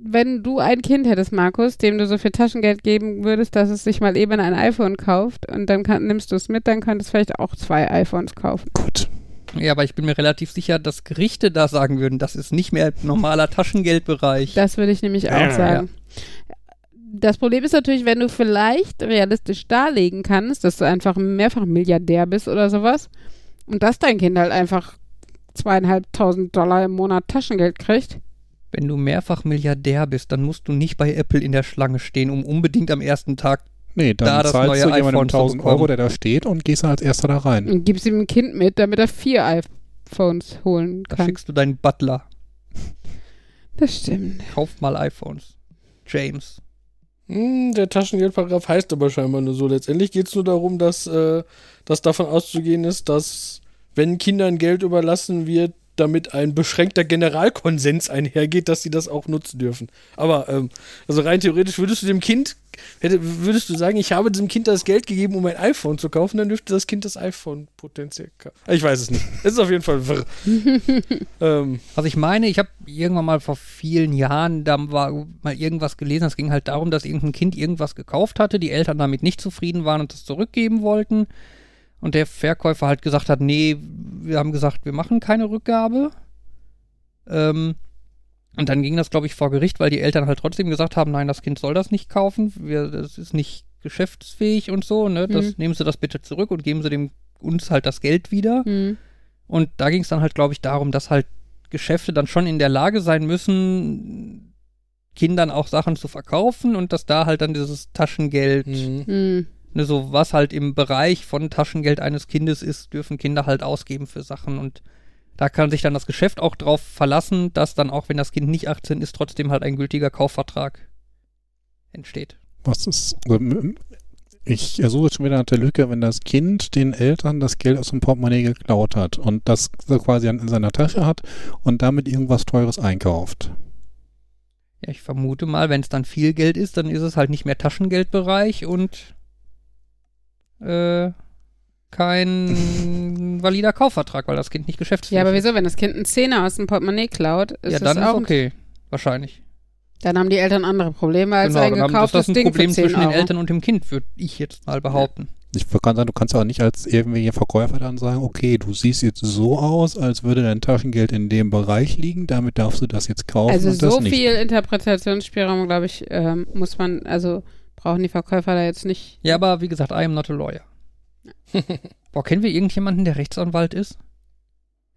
wenn du ein Kind hättest, Markus, dem du so viel Taschengeld geben würdest, dass es sich mal eben ein iPhone kauft und dann kann, nimmst du es mit, dann könntest du vielleicht auch zwei iPhones kaufen. Gut. Ja, aber ich bin mir relativ sicher, dass Gerichte da sagen würden, das ist nicht mehr normaler Taschengeldbereich. Das würde ich nämlich auch Ja, sagen. Das Problem ist natürlich, wenn du vielleicht realistisch darlegen kannst, dass du einfach mehrfach Milliardär bist oder sowas und dass dein Kind halt einfach zweieinhalbtausend Dollar im Monat Taschengeld kriegt. Wenn du mehrfach Milliardär bist, dann musst du nicht bei Apple in der Schlange stehen, um unbedingt am ersten Tag. Nee, dann Da das zahlst neue du jemandem iPhone zu 1000 bekommen. Euro, der da steht und gehst dann als erster da rein. Und gibst ihm ein Kind mit, damit er vier iPhones holen Da kann. schickst du deinen Butler. Das stimmt. Kauf mal iPhones. James. Hm, der Taschengeldparagraph heißt aber scheinbar nur so. Letztendlich geht es nur darum, dass, äh, dass davon auszugehen ist, dass wenn Kindern Geld überlassen wird, damit ein beschränkter Generalkonsens einhergeht, dass sie das auch nutzen dürfen. Aber ähm, also rein theoretisch würdest du dem Kind, hätte, würdest du sagen, ich habe diesem Kind das Geld gegeben, um ein iPhone zu kaufen, dann dürfte das Kind das iPhone potenziell kaufen. Ich weiß es nicht. Es ist auf jeden Fall wirr. ähm, Also ich meine, ich habe irgendwann mal vor vielen Jahren da war mal irgendwas gelesen. Es ging halt darum, dass irgendein Kind irgendwas gekauft hatte, die Eltern damit nicht zufrieden waren und das zurückgeben wollten. Und der Verkäufer halt gesagt hat, nee, wir haben gesagt, wir machen keine Rückgabe. Ähm, und dann ging das, glaube ich, vor Gericht, weil die Eltern halt trotzdem gesagt haben, nein, das Kind soll das nicht kaufen, wir, das ist nicht geschäftsfähig und so, ne? Das, Mhm. Nehmen Sie das bitte zurück und geben Sie dem uns halt das Geld wieder. Hm. Und da ging es dann halt, glaube ich, darum, dass halt Geschäfte dann schon in der Lage sein müssen, Kindern auch Sachen zu verkaufen und dass da halt dann dieses Taschengeld, hm. Ne, so was halt im Bereich von Taschengeld eines Kindes ist, dürfen Kinder halt ausgeben für Sachen und da kann sich dann das Geschäft auch drauf verlassen, dass dann auch, wenn das Kind nicht 18 ist, trotzdem halt ein gültiger Kaufvertrag entsteht. Was ist. Ich suche jetzt schon wieder nach der Lücke, wenn das Kind den Eltern das Geld aus dem Portemonnaie geklaut hat und das so quasi in seiner Tasche hat und damit irgendwas Teures einkauft. Ja, ich vermute mal, wenn es dann viel Geld ist, dann ist es halt nicht mehr Taschengeldbereich und äh, kein valider Kaufvertrag, weil das Kind nicht geschäftsfähig Ja, aber ist. wieso, wenn das Kind einen Zehner aus dem Portemonnaie klaut, ist Ja, das dann auch ist okay. Wahrscheinlich. Dann haben die Eltern andere Probleme als ein genau, dann ist gekauftes das ein Ding Problem für 10 zwischen Euro. den Eltern und dem Kind, würde ich jetzt mal behaupten. Ich kann sagen, du kannst auch nicht als irgendwelche Verkäufer dann sagen, okay, du siehst jetzt so aus, als würde dein Taschengeld in dem Bereich liegen, damit darfst du das jetzt kaufen Also und das so nicht. viel Interpretationsspielraum, glaube ich, ähm, muss man, also brauchen die Verkäufer da jetzt nicht. Ja, aber wie gesagt, I am not a lawyer. Boah, kennen wir irgendjemanden, der Rechtsanwalt ist?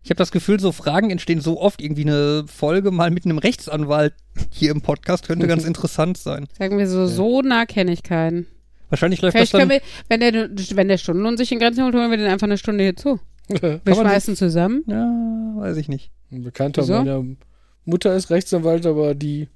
Ich habe das Gefühl, so Fragen entstehen so oft. Irgendwie eine Folge mal mit einem Rechtsanwalt hier im Podcast könnte ganz interessant sein. Sagen wir so, so nah kenne ich keinen. Wahrscheinlich läuft Vielleicht das dann. können wir, wenn der, wenn der Stundenlohn sich in Grenzen holt, holen wir den einfach eine Stunde hier zu. Wir schmeißen zusammen. Ja, weiß ich nicht. Ein Bekannter Wieso? meiner Mutter ist Rechtsanwalt, aber die.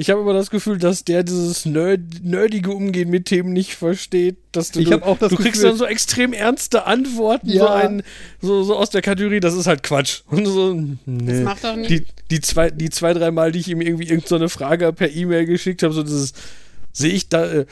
Ich habe immer das Gefühl, dass der dieses nerd, nerdige Umgehen mit Themen nicht versteht. Dass du, Ich hab auch das du kriegst Gefühl- dann so extrem ernste Antworten, Ja. so, ein, so, so aus der Kategorie, das ist halt Quatsch. Und so, Das nee. macht doch nicht. Die, die, zwei, die zwei, drei Mal, die ich ihm irgendwie irgendeine so Frage per E-Mail geschickt habe, so dieses, sehe ich da äh,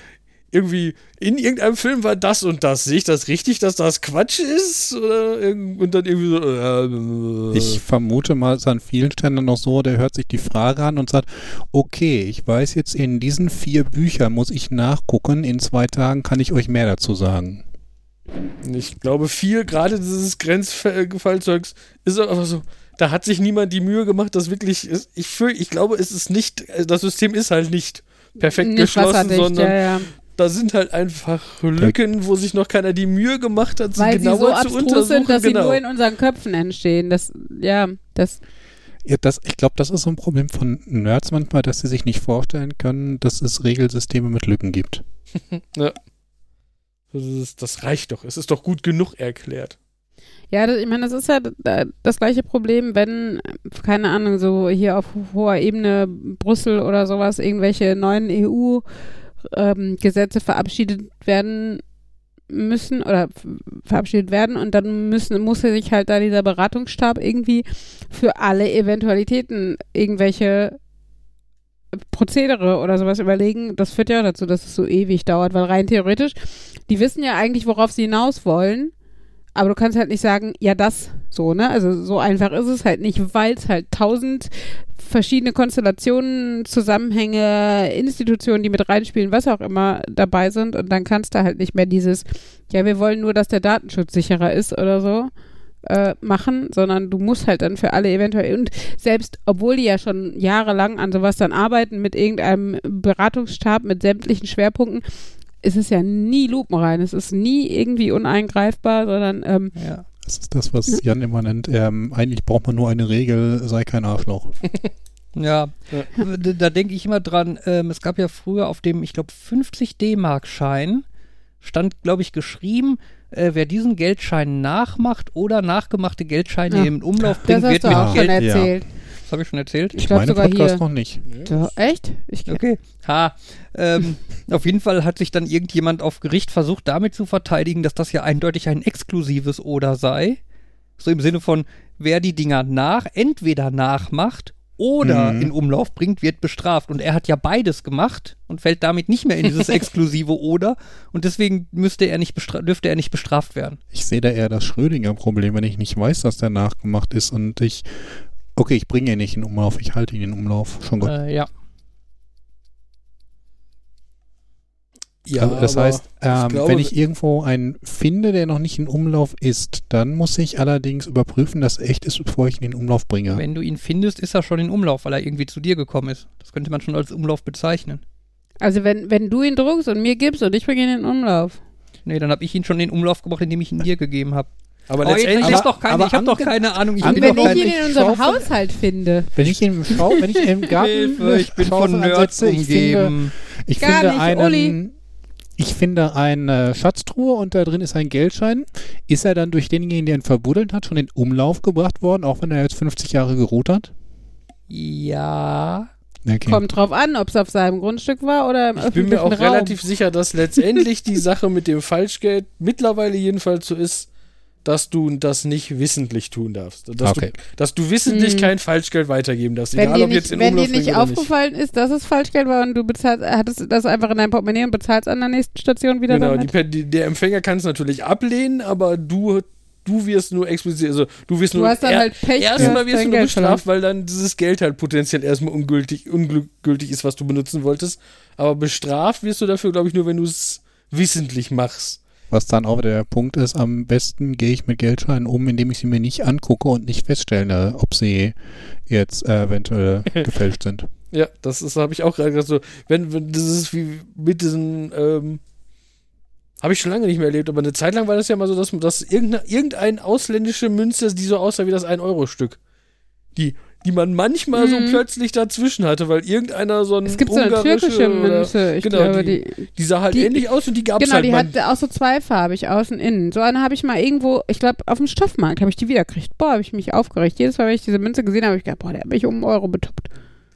irgendwie, in irgendeinem Film war das und das. Sehe ich das richtig, dass das Quatsch ist? Oder und dann irgendwie so, äh, Ich vermute mal, es ist an vielen Stellen noch so, der hört sich die Frage an und sagt, okay, ich weiß jetzt, in diesen vier Büchern muss ich nachgucken, in zwei Tagen kann ich euch mehr dazu sagen. Ich glaube, viel, gerade dieses Grenzfallzeugs, ist einfach so. Da hat sich niemand die Mühe gemacht, das wirklich ist. Ich, fühl, ich glaube, es ist nicht, äh, das System ist halt nicht perfekt nicht geschlossen, sondern ja, ja. Da sind halt einfach Lücken, wo sich noch keiner die Mühe gemacht hat, sie Weil sie genauer so zu abstrus untersuchen. sind, dass genau. sie nur in unseren Köpfen entstehen. Das, ja, das, Ja, das, ich glaube, das ist so ein Problem von Nerds manchmal, dass sie sich nicht vorstellen können, dass es Regelsysteme mit Lücken gibt. das, ist, das reicht doch. Es ist doch gut genug erklärt. ja, das, ich meine, das ist ja das gleiche Problem, wenn, keine Ahnung, so hier auf hoher Ebene Brüssel oder sowas, irgendwelche neuen EU-Gesetze verabschiedet werden müssen oder verabschiedet werden und dann müssen, muss sich halt da dieser Beratungsstab irgendwie für alle Eventualitäten irgendwelche Prozedere oder sowas überlegen, das führt ja dazu, dass es so ewig dauert, weil rein theoretisch, die wissen ja eigentlich, worauf sie hinaus wollen, aber du kannst halt nicht sagen, ja, das so, ne? Also so einfach ist es halt nicht, weil es halt tausend verschiedene Konstellationen, Zusammenhänge, Institutionen, die mit reinspielen, was auch immer dabei sind und dann kannst du halt nicht mehr dieses, ja, wir wollen nur, dass der Datenschutz sicherer ist oder so äh, machen, sondern du musst halt dann für alle eventuell und selbst obwohl die ja schon jahrelang an sowas dann arbeiten mit irgendeinem Beratungsstab mit sämtlichen Schwerpunkten, ist es ja nie lupenrein, es ist nie irgendwie uneingreifbar, sondern ähm, Ja. Das ist das, was Jan immer nennt. Ähm, eigentlich braucht man nur eine Regel, sei kein Arschloch. Ja, da, da denke ich immer dran, ähm, es gab ja früher auf dem, ich glaube, 50 D-Mark-Schein stand, glaube ich, geschrieben, äh, wer diesen Geldschein nachmacht oder nachgemachte Geldscheine Ja. im Umlauf das bringt, hast wird du mit auch Geld. schon Ja. Das habe ich schon erzählt. Ich glaube Meine sogar Podcast hier. noch nicht. Doch, echt? Ich, Okay. Ha. Ähm, auf jeden Fall hat sich dann irgendjemand auf Gericht versucht, damit zu verteidigen, dass das ja eindeutig ein exklusives Oder sei. So im Sinne von, wer die Dinger nach, entweder nachmacht oder Mhm. in Umlauf bringt, wird bestraft. Und er hat ja beides gemacht und fällt damit nicht mehr in dieses exklusive Oder. Und deswegen müsste er nicht dürfte er nicht bestraft werden. Ich sehe da eher das Schrödinger-Problem, wenn ich nicht weiß, dass der nachgemacht ist und ich, okay, ich bringe ihn nicht in Umlauf, ich halte ihn in Umlauf. Schon gut. Äh, ja. Ja, also das heißt, ähm, glaube, wenn ich irgendwo einen finde, der noch nicht in Umlauf ist, dann muss ich allerdings überprüfen, dass er echt ist, bevor ich ihn in Umlauf bringe. Wenn du ihn findest, ist er schon in Umlauf, weil er irgendwie zu dir gekommen ist. Das könnte man schon als Umlauf bezeichnen. also wenn, wenn du ihn druckst und mir gibst und ich bringe ihn in den Umlauf. Nee, dann habe ich ihn schon in Umlauf gebracht, indem ich ihn dir gegeben habe. Aber Oh, letztendlich, hab doch keine, aber ich hab doch keine Ahnung. Ich bin wenn doch ich ihn in unserem schaue von- Haushalt finde. Wenn ich im Schau, wenn ich im Garten Hilfe, ich bin von Schaufel Nerds ansetze, ich finde, umgeben. ich Gar finde nicht, einen, Uli. ich finde eine Schatztruhe und da drin ist ein Geldschein. Ist er dann durch denjenigen, der ihn verbuddelt hat, schon in Umlauf gebracht worden, auch wenn er jetzt 50 Jahre geruht hat? Ja. Okay. Kommt drauf an, ob es auf seinem Grundstück war oder im ich bin mir auch Raum. relativ sicher, dass letztendlich die Sache mit dem Falschgeld mittlerweile jedenfalls so ist, dass du das nicht wissentlich tun darfst. Dass, Okay. du, dass du wissentlich Hm. kein Falschgeld weitergeben darfst. Wenn egal, dir ob jetzt nicht, in wenn dir nicht aufgefallen ist, dass es Falschgeld war und du bezahlst, hattest das einfach in deinem Portemonnaie und bezahlst an der nächsten Station wieder Genau, die, die, der Empfänger kann es natürlich ablehnen, aber du, du wirst nur explizit, also du wirst Du nur hast dann er- halt Pech, erstmal wirst du nur bestraft, weil dann dieses Geld halt potenziell erstmal ungültig, ungültig ist, was du benutzen wolltest. Aber bestraft wirst du dafür, glaube ich, nur, wenn du es wissentlich machst. Was dann auch der Punkt ist, am besten gehe ich mit Geldscheinen um, indem ich sie mir nicht angucke und nicht feststelle, ob sie jetzt äh, eventuell gefälscht sind. Ja, das ist, habe ich auch gerade gesagt, so, wenn, wenn, das ist wie mit diesen, ähm, habe ich schon lange nicht mehr erlebt, aber eine Zeit lang war das ja mal so, dass, dass irgendeine, irgendeine ausländische Münze, die so aussah wie das 1-Euro-Stück, die, die man manchmal so Mhm. plötzlich dazwischen hatte, weil irgendeiner so ein Es gibt so eine ungarische türkische Münze, ich genau, glaube, die- die, Die sah halt Die- ähnlich aus und die gab es Genau, halt die mal. hat auch so zweifarbig außen innen. So eine habe ich mal irgendwo, ich glaube, auf dem Stoffmarkt habe ich die wiedergekriegt. Boah, habe ich mich aufgeregt. Jedes Mal, wenn ich diese Münze gesehen habe, habe ich gedacht, boah, der hat mich um einen Euro betuppt.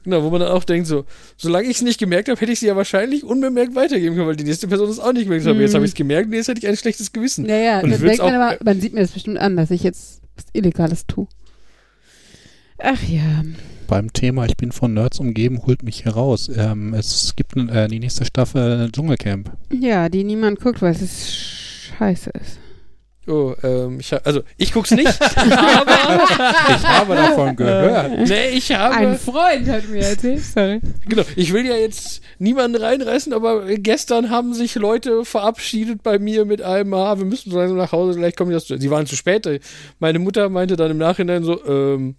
Genau, wo man dann auch denkt, so, solange ich es nicht gemerkt habe, hätte ich sie ja wahrscheinlich unbemerkt weitergeben können, weil die nächste Person es auch nicht gemerkt hat. Mhm. Jetzt habe ich es gemerkt und jetzt hätte ich ein schlechtes Gewissen. Ja, ja, denkt man aber, man sieht mir das bestimmt an, dass ich jetzt was Illegales tue. Ach ja. Beim Thema Ich bin von Nerds umgeben, holt mich heraus. Ähm, es gibt äh, die nächste Staffel Dschungelcamp. Ja, die niemand guckt, weil es scheiße ist. Oh, ähm, ich hab, also ich guck's nicht, aber Ich habe davon gehört. nee, ich habe Ein Freund hat mir erzählt, sorry. Genau, ich will ja jetzt niemanden reinreißen, aber gestern haben sich Leute verabschiedet bei mir mit einem, ah, wir müssen so langsam nach Hause, gleich kommen die das zu. Sie waren zu spät. Meine Mutter meinte dann im Nachhinein so, ähm,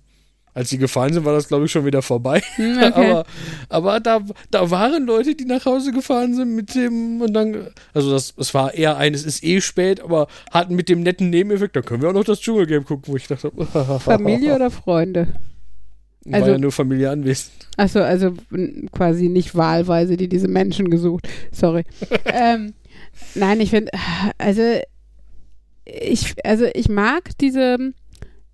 als sie gefahren sind, war das, glaube ich, schon wieder vorbei. Hm, okay. aber aber da, da waren Leute, die nach Hause gefahren sind mit dem und dann, also das, es war eher ein, es ist eh spät, aber hatten mit dem netten Nebeneffekt, da können wir auch noch das Dschungelcamp gucken, wo ich dachte, Familie oder Freunde? war Also- ja nur Familie anwesend. Achso, also quasi nicht wahlweise die diese Menschen gesucht. Sorry. ähm, nein, ich finde, also ich, also ich mag diese,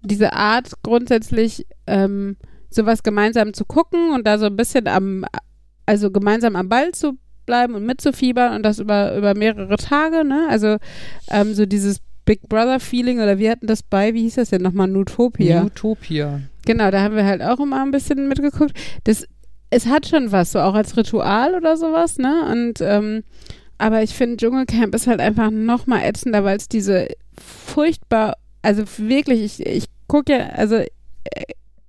diese Art grundsätzlich, ähm, sowas gemeinsam zu gucken und da so ein bisschen am, also gemeinsam am Ball zu bleiben und mitzufiebern und das über, über mehrere Tage, ne? Also ähm, so dieses Big Brother Feeling oder wir hatten das bei, wie hieß das denn nochmal, Nutopia. Utopia. Genau, da haben wir halt auch immer ein bisschen mitgeguckt. Das es hat schon was, so auch als Ritual oder sowas, ne? Und ähm, aber ich finde, Dschungelcamp ist halt einfach noch mal ätzender, weil es diese furchtbar, also wirklich, ich, ich gucke ja, also äh,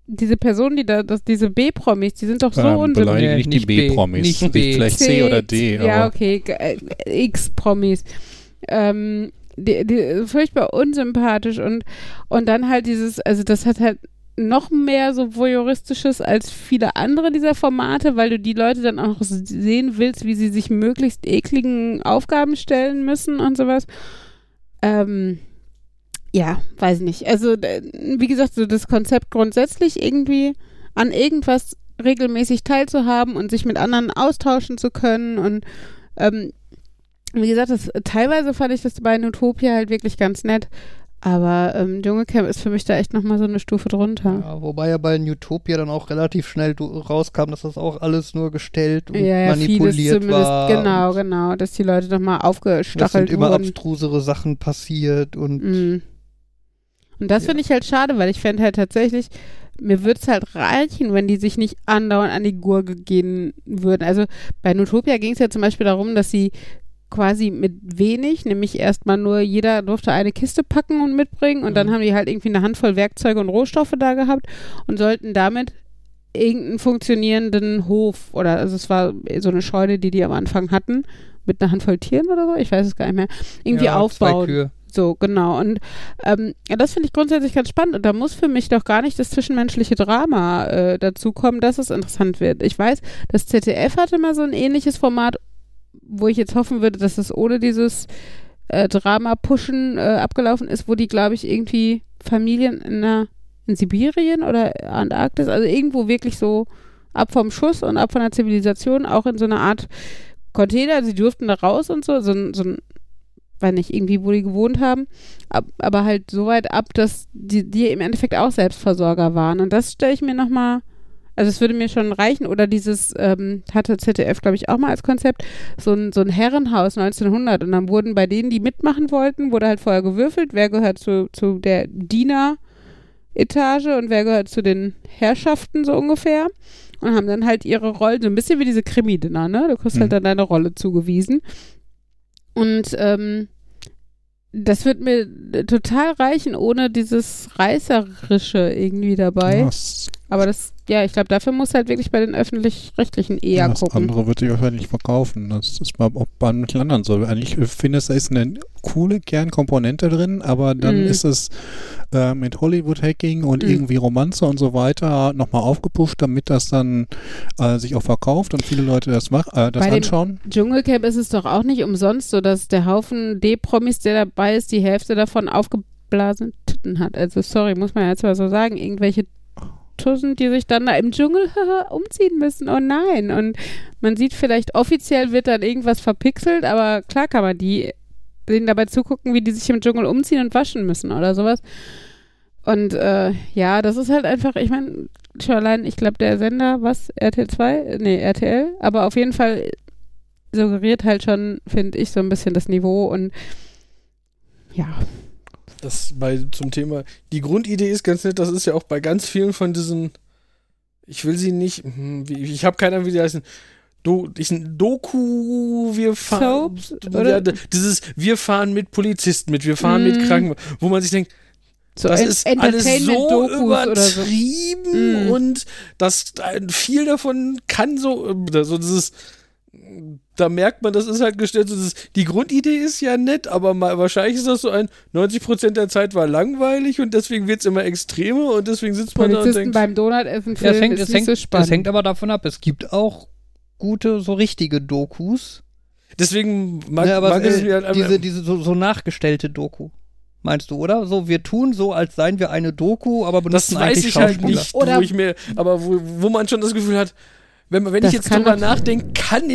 diese Personen, die da, das, diese B-Promis, die sind doch so Ähm, unsympathisch. nicht die Nicht B, B-Promis. nicht B. Vielleicht C oder D. Ja, aber okay, äh, X-Promis. Ähm, die, die, furchtbar unsympathisch und, und dann halt dieses, also das hat halt noch mehr so voyeuristisches als viele andere dieser Formate, weil du die Leute dann auch noch sehen willst, wie sie sich möglichst ekligen Aufgaben stellen müssen und sowas. Ähm, ja, weiß nicht. Also, wie gesagt, so das Konzept grundsätzlich irgendwie an irgendwas regelmäßig teilzuhaben und sich mit anderen austauschen zu können und ähm, wie gesagt, das, teilweise fand ich das bei Nutopia halt wirklich ganz nett, aber ähm, Dschungelcamp ist für mich da echt nochmal so eine Stufe drunter. Ja, wobei ja bei Utopia dann auch relativ schnell du- rauskam, dass das auch alles nur gestellt und Ja, ja, manipuliert zumindest, war. genau, genau, dass die Leute nochmal Das aufgestachelt sind immer wurden. abstrusere Sachen passiert und Mm. Und das Ja. finde ich halt schade, weil ich fände halt tatsächlich, mir würde es halt reichen, wenn die sich nicht andauernd an die Gurke gehen würden. Also bei Nutopia ging es ja zum Beispiel darum, dass sie quasi mit wenig, nämlich erstmal nur jeder durfte eine Kiste packen und mitbringen und dann Mhm. haben die halt irgendwie eine Handvoll Werkzeuge und Rohstoffe da gehabt und sollten damit irgendeinen funktionierenden Hof oder also es war so eine Scheune, die die am Anfang hatten mit einer Handvoll Tieren oder so, ich weiß es gar nicht mehr, irgendwie ja, aufbauen. So, genau. Und ähm, das finde ich grundsätzlich ganz spannend. Und da muss für mich doch gar nicht das zwischenmenschliche Drama äh, dazu kommen, dass es interessant wird. Ich weiß, das ZDF hatte mal so ein ähnliches Format, wo ich jetzt hoffen würde, dass es ohne dieses äh, Drama-Pushen äh, abgelaufen ist, wo die, glaube ich, irgendwie Familien in, einer, in Sibirien oder Antarktis, also irgendwo wirklich so ab vom Schuss und ab von der Zivilisation, auch in so einer Art Container, sie durften da raus und so, so, so ein weiß nicht, irgendwie, wo die gewohnt haben, ab, aber halt so weit ab, dass die, die im Endeffekt auch Selbstversorger waren. Und das stelle ich mir nochmal, also es würde mir schon reichen, oder dieses, ähm, hatte ZDF, glaube ich, auch mal als Konzept, so ein, so ein Herrenhaus 1900 und dann wurden bei denen, die mitmachen wollten, wurde halt vorher gewürfelt, wer gehört zu, zu der Diener-Etage und wer gehört zu den Herrschaften so ungefähr und haben dann halt ihre Rollen, so ein bisschen wie diese Krimi-Dinner, ne? Du kriegst halt Mhm. dann deine Rolle zugewiesen. Und ähm, das wird mir total reichen, ohne dieses Reißerische irgendwie dabei. das, Aber das, ja, ich glaube, dafür muss halt wirklich bei den Öffentlich-Rechtlichen eher das gucken. andere wird sich wahrscheinlich nicht verkaufen. Das ist mal auch bei manchen anderen so. Ich finde, da ist eine coole Kernkomponente drin, aber dann Mhm. ist es äh, mit Hollywood-Hacking und Mhm. irgendwie Romanze und so weiter nochmal aufgepusht, damit das dann äh, sich auch verkauft und viele Leute das, mach, äh, das Bei dem- anschauen. Dschungelcamp ist es doch auch nicht umsonst so, dass der Haufen D-Promis, der dabei ist, die Hälfte davon aufgeblasene Titten hat. Also sorry, muss man jetzt mal so sagen. Irgendwelche Tussen, die sich dann da im Dschungel umziehen müssen. Oh nein. Und man sieht vielleicht, offiziell wird dann irgendwas verpixelt, aber klar kann man die denen dabei zugucken, wie die sich im Dschungel umziehen und waschen müssen oder sowas. Und äh, ja, das ist halt einfach, ich meine, schon allein, ich glaube, der Sender, was, RTL 2? Nee, RTL, aber auf jeden Fall suggeriert halt schon, finde ich, so ein bisschen das Niveau und ja, Das bei zum Thema. Die Grundidee ist ganz nett, das ist ja auch bei ganz vielen von diesen. Ich will sie nicht. hm, wie- Ich habe keine Ahnung, wie die heißen. Do, diesen Doku, wir fahren. Soaps, Ja, dieses, wir fahren mit Polizisten mit, wir fahren Mm. mit Kranken, wo man sich denkt, so das ist alles so oder so. übertrieben Mm. und das viel davon kann so, äh, so dieses, da merkt man, das ist halt gestellt, so die Grundidee ist ja nett, aber mal, wahrscheinlich ist das so ein, 90% der Zeit war langweilig und deswegen wird es immer extremer und deswegen sitzt man da und denkt, beim Donutessen Ja, es filmen hängt, ist nicht hängt, so spannend. es hängt aber davon ab. Es gibt auch gute, so richtige Dokus. deswegen mag, Ne, aber mag es, es mir halt einfach, diese, diese so, so nachgestellte Doku. Meinst du, oder? So, wir tun so, als seien wir eine Doku, aber das benutzen weiß eigentlich ich halt nicht, Oder- wo ich mir, aber wo, wo man schon das Gefühl hat, wenn, man- wenn ich jetzt drüber nachdenke, kann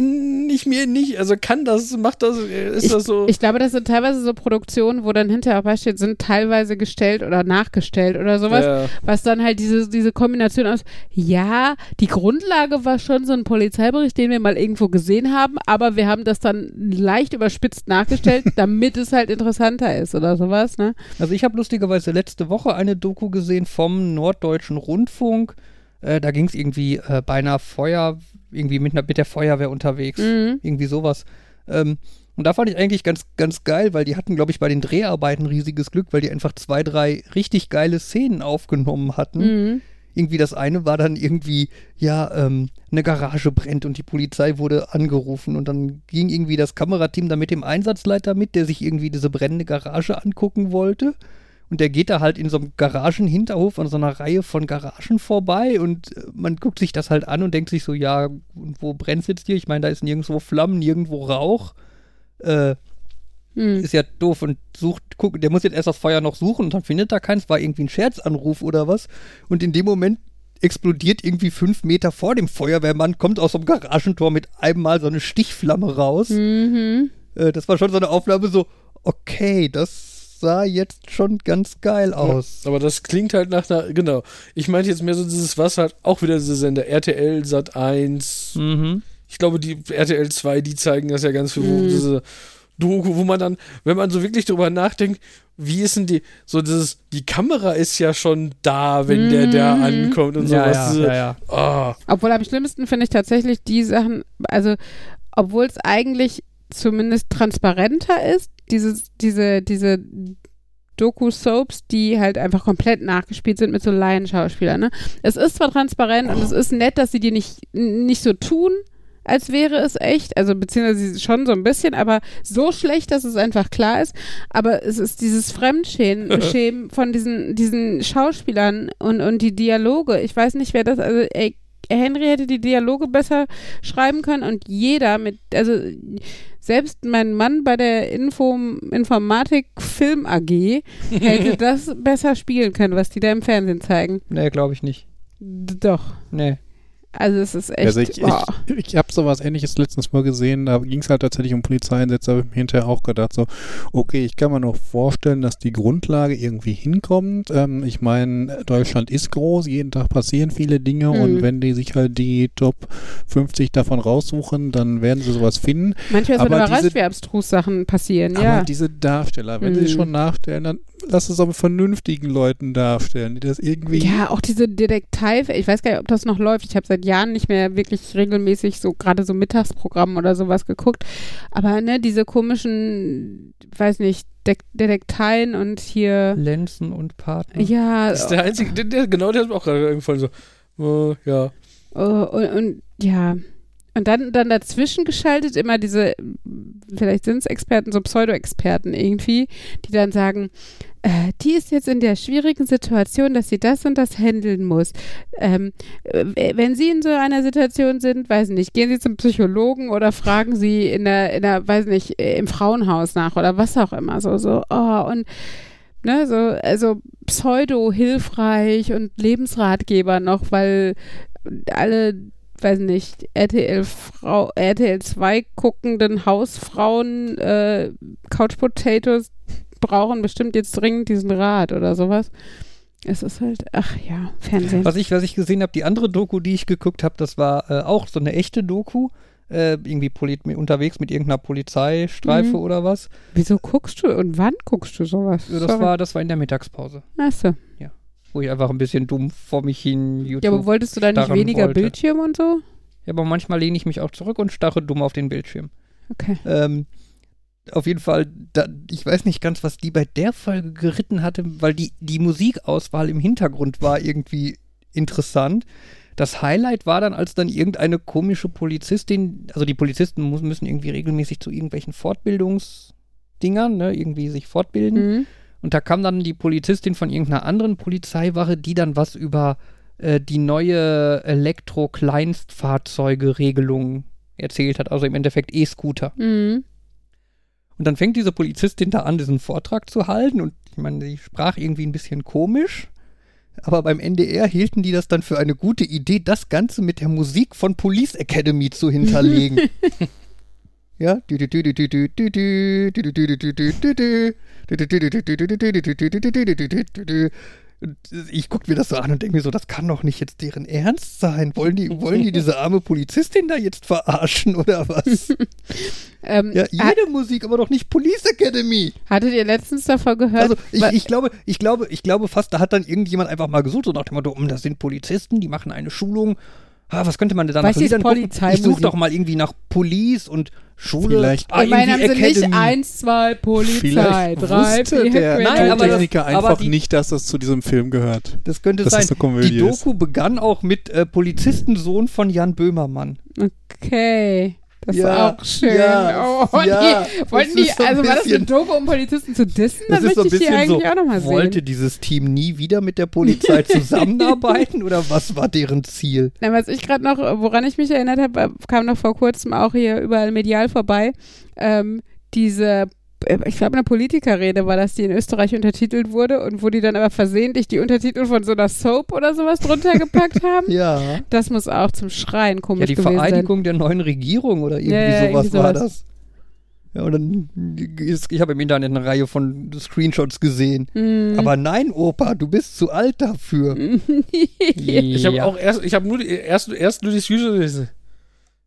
nicht mir nicht, also kann das, macht das, äh, ist das so. Ich glaube, das sind teilweise so Produktionen, wo dann hinterher auch beisteht, sind teilweise gestellt oder nachgestellt oder sowas, Ja. was dann halt diese, diese Kombination aus, ja, die Grundlage war schon so ein Polizeibericht, den wir mal irgendwo gesehen haben, aber wir haben das dann leicht überspitzt nachgestellt, damit es halt interessanter ist oder sowas, ne? Also ich habe lustigerweise letzte Woche eine Doku gesehen vom Norddeutschen Rundfunk Äh, da ging es irgendwie äh, bei einer Feuer, irgendwie mit, mit der Feuerwehr unterwegs. Mhm. Irgendwie sowas. Ähm, und da fand ich eigentlich ganz, ganz geil, weil die hatten, glaube ich, bei den Dreharbeiten riesiges Glück, weil die einfach zwei, drei richtig geile Szenen aufgenommen hatten. Mhm. Irgendwie das eine war dann irgendwie, ja, ähm, eine Garage brennt und die Polizei wurde angerufen und dann ging irgendwie das Kamerateam da mit dem Einsatzleiter mit, der sich irgendwie diese brennende Garage angucken wollte. Und der geht da halt in so einem Garagenhinterhof an so einer Reihe von Garagen vorbei und äh, man guckt sich das halt an und denkt sich so, ja, wo brennt's jetzt hier? Ich meine, da ist nirgendwo Flammen, nirgendwo Rauch. Äh, Mhm. ist ja doof und sucht, guck, der muss jetzt erst das Feuer noch suchen und dann findet er keins, war irgendwie ein Scherzanruf oder was. Und in dem Moment explodiert irgendwie fünf Meter vor dem Feuerwehrmann, kommt aus so einem Garagentor mit einem Mal so eine Stichflamme raus. Mhm. Äh, das war schon so eine Aufnahme so, okay, das sah jetzt schon ganz geil aus. Aber das klingt halt nach einer, genau. Ich meinte jetzt mehr so dieses, was halt auch wieder diese Sender, RTL, Sat 1, Mhm. ich glaube, die RTL 2, die zeigen das ja ganz viel, wo Mhm. diese Doku, wo man dann, wenn man so wirklich drüber nachdenkt, wie ist denn die, so dieses, die Kamera ist ja schon da, wenn der da Mhm. ankommt und Ja, sowas. ja, ja, ja. Ah, Obwohl am schlimmsten finde ich tatsächlich die Sachen, also obwohl es eigentlich zumindest transparenter ist, dieses, diese, diese Doku-Soaps, die halt einfach komplett nachgespielt sind mit so Laienschauspielern. Ne? Es ist zwar transparent und es ist nett, dass sie die nicht, nicht so tun, als wäre es echt, also beziehungsweise schon so ein bisschen, aber so schlecht, dass es einfach klar ist. Aber es ist dieses Fremdschämen Schämen von diesen, diesen Schauspielern und, und die Dialoge. Ich weiß nicht, wer das, also ey, Henry hätte die Dialoge besser schreiben können und jeder mit, also selbst mein Mann bei der Info, Informatik Film AG hätte das besser spielen können, was die da im Fernsehen zeigen. Nee, glaube ich nicht. Doch. Nee. Also es ist echt. Also ich, boah. ich, ich habe sowas ähnliches letztens mal gesehen, da ging es halt tatsächlich um Polizeieinsätze, habe ich mir hinterher auch gedacht, so, okay, ich kann mir noch vorstellen, dass die Grundlage irgendwie hinkommt. Ähm, ich meine, Deutschland ist groß, jeden Tag passieren viele Dinge Mhm. und wenn die sich halt die Top 50 davon raussuchen, dann werden sie sowas finden. Manchmal ist man überrascht, diese- wie abstrus Sachen passieren, Aber ja. diese Darsteller, wenn sie Mhm. schon nachstellen, dann lass es auch mit vernünftigen Leuten darstellen, die das irgendwie Ja, auch diese Detektiv, ich weiß gar nicht, ob das noch läuft. Ich habe seit Jahren nicht mehr wirklich regelmäßig so gerade so Mittagsprogramm oder sowas geguckt. Aber ne, diese komischen, weiß nicht, De Detekteien und hier, Lenzen und Partner. ja, das ist der einzige, der, der, genau, der ist mir auch gerade eingefallen, so, äh, ja. Oh, und, und ja. Und dann, dann dazwischen geschaltet immer diese, vielleicht sind es Experten, so Pseudo-Experten irgendwie, die dann sagen, äh, die ist jetzt in der schwierigen Situation, dass sie das und das handeln muss. Ähm, äh, wenn Sie in so einer Situation sind, weiß nicht, gehen Sie zum Psychologen oder fragen Sie in der, in der, weiß nicht, äh, im Frauenhaus nach oder was auch immer. So, so, oh, und ne, so, also pseudo-hilfreich und Lebensratgeber noch, weil alle, weiß nicht, RTL Frau, RTL 2 guckenden Hausfrauen äh, Couch Potatoes brauchen bestimmt jetzt dringend diesen Rat oder sowas. Es ist halt, ach ja, Fernsehen. Was ich, was ich gesehen habe, die andere Doku, die ich geguckt habe, das war äh, auch so eine echte Doku. Äh, irgendwie poli unterwegs mit irgendeiner Polizeistreife Mhm. oder was. Wieso guckst du und wann guckst du sowas? Das Sorry. war, das war in der Mittagspause, Achso. wo ich einfach ein bisschen dumm vor mich hin YouTube. Ja, aber wolltest du da nicht weniger wollte. Bildschirm und so? Ja, aber manchmal lehne ich mich auch zurück und starre dumm auf den Bildschirm. Okay. Ähm, auf jeden Fall, da, ich weiß nicht ganz, was die bei der Folge geritten hatte, weil die, die Musikauswahl im Hintergrund war irgendwie interessant. Das Highlight war dann, als dann irgendeine komische Polizistin, also die Polizisten muss, müssen irgendwie regelmäßig zu irgendwelchen Fortbildungsdingern, ne, irgendwie sich fortbilden. Mhm. Und da kam dann die Polizistin von irgendeiner anderen Polizeiwache, die dann was über äh, die neue Elektro-Kleinstfahrzeuge-Regelung erzählt hat, also im Endeffekt E-Scooter. Mhm. Und dann fängt diese Polizistin da an, diesen Vortrag zu halten und ich meine, sie sprach irgendwie ein bisschen komisch, aber beim NDR hielten die das dann für eine gute Idee, das Ganze mit der Musik von Police Academy zu hinterlegen. Ja. Und ich gucke mir das so an und denke mir so, das kann doch nicht jetzt deren Ernst sein. Wollen die, wollen die diese arme Polizistin da jetzt verarschen oder was? Ähm, Ja, jede Musik, aber doch nicht Police Academy. hattet ihr letztens davon gehört? Also ich, ich glaube, ich glaube, ich glaube fast, da hat dann irgendjemand einfach mal gesucht, so nach dem Motto, "Hm, das sind Polizisten, die machen eine Schulung. Ah, was könnte man denn da ist Liedern gucken? Ich suche doch mal irgendwie nach Police und Schule. Vielleicht- ah, meine haben sie nicht Academy. eins, zwei, Polizei, Vielleicht drei, wusste vier, der Querdenker. Nein, aber das- Techniker aber einfach die- nicht, dass das zu diesem Film gehört. Das könnte sein. das eine Komödie Die Doku begann auch mit äh, Polizistensohn von Jan Böhmermann. Okay. Das Ja, ist auch schön. ja, oh, ja, die, wollten das die, so ein also war das eine bisschen- Doku, um Polizisten zu dissen? Das Dann ist so ein möchte ich die bisschen so, eigentlich auch nochmal wollte dieses Team nie wieder mit der Polizei zusammenarbeiten oder was war deren Ziel? Na, was ich gerade noch, woran ich mich erinnert habe, kam noch vor kurzem auch hier überall medial vorbei. Ähm, diese, äh, ich glaube, eine Politikerrede war das, die in Österreich untertitelt wurde und wo die dann aber versehentlich die Untertitel von so einer Soap oder sowas drunter gepackt haben. Ja. Das muss auch zum Schreien komisch Ja, die gewesen Vereidigung der neuen Regierung oder irgendwie Ja, ja, sowas irgendwie war sowas. das. Ja, und dann ist, ich habe im Internet eine Reihe von Screenshots gesehen. sein. Aber nein, Opa, du bist zu alt dafür. Ich habe auch erst, ich habe nur die, erst, erst nur die Screenshot gelesen.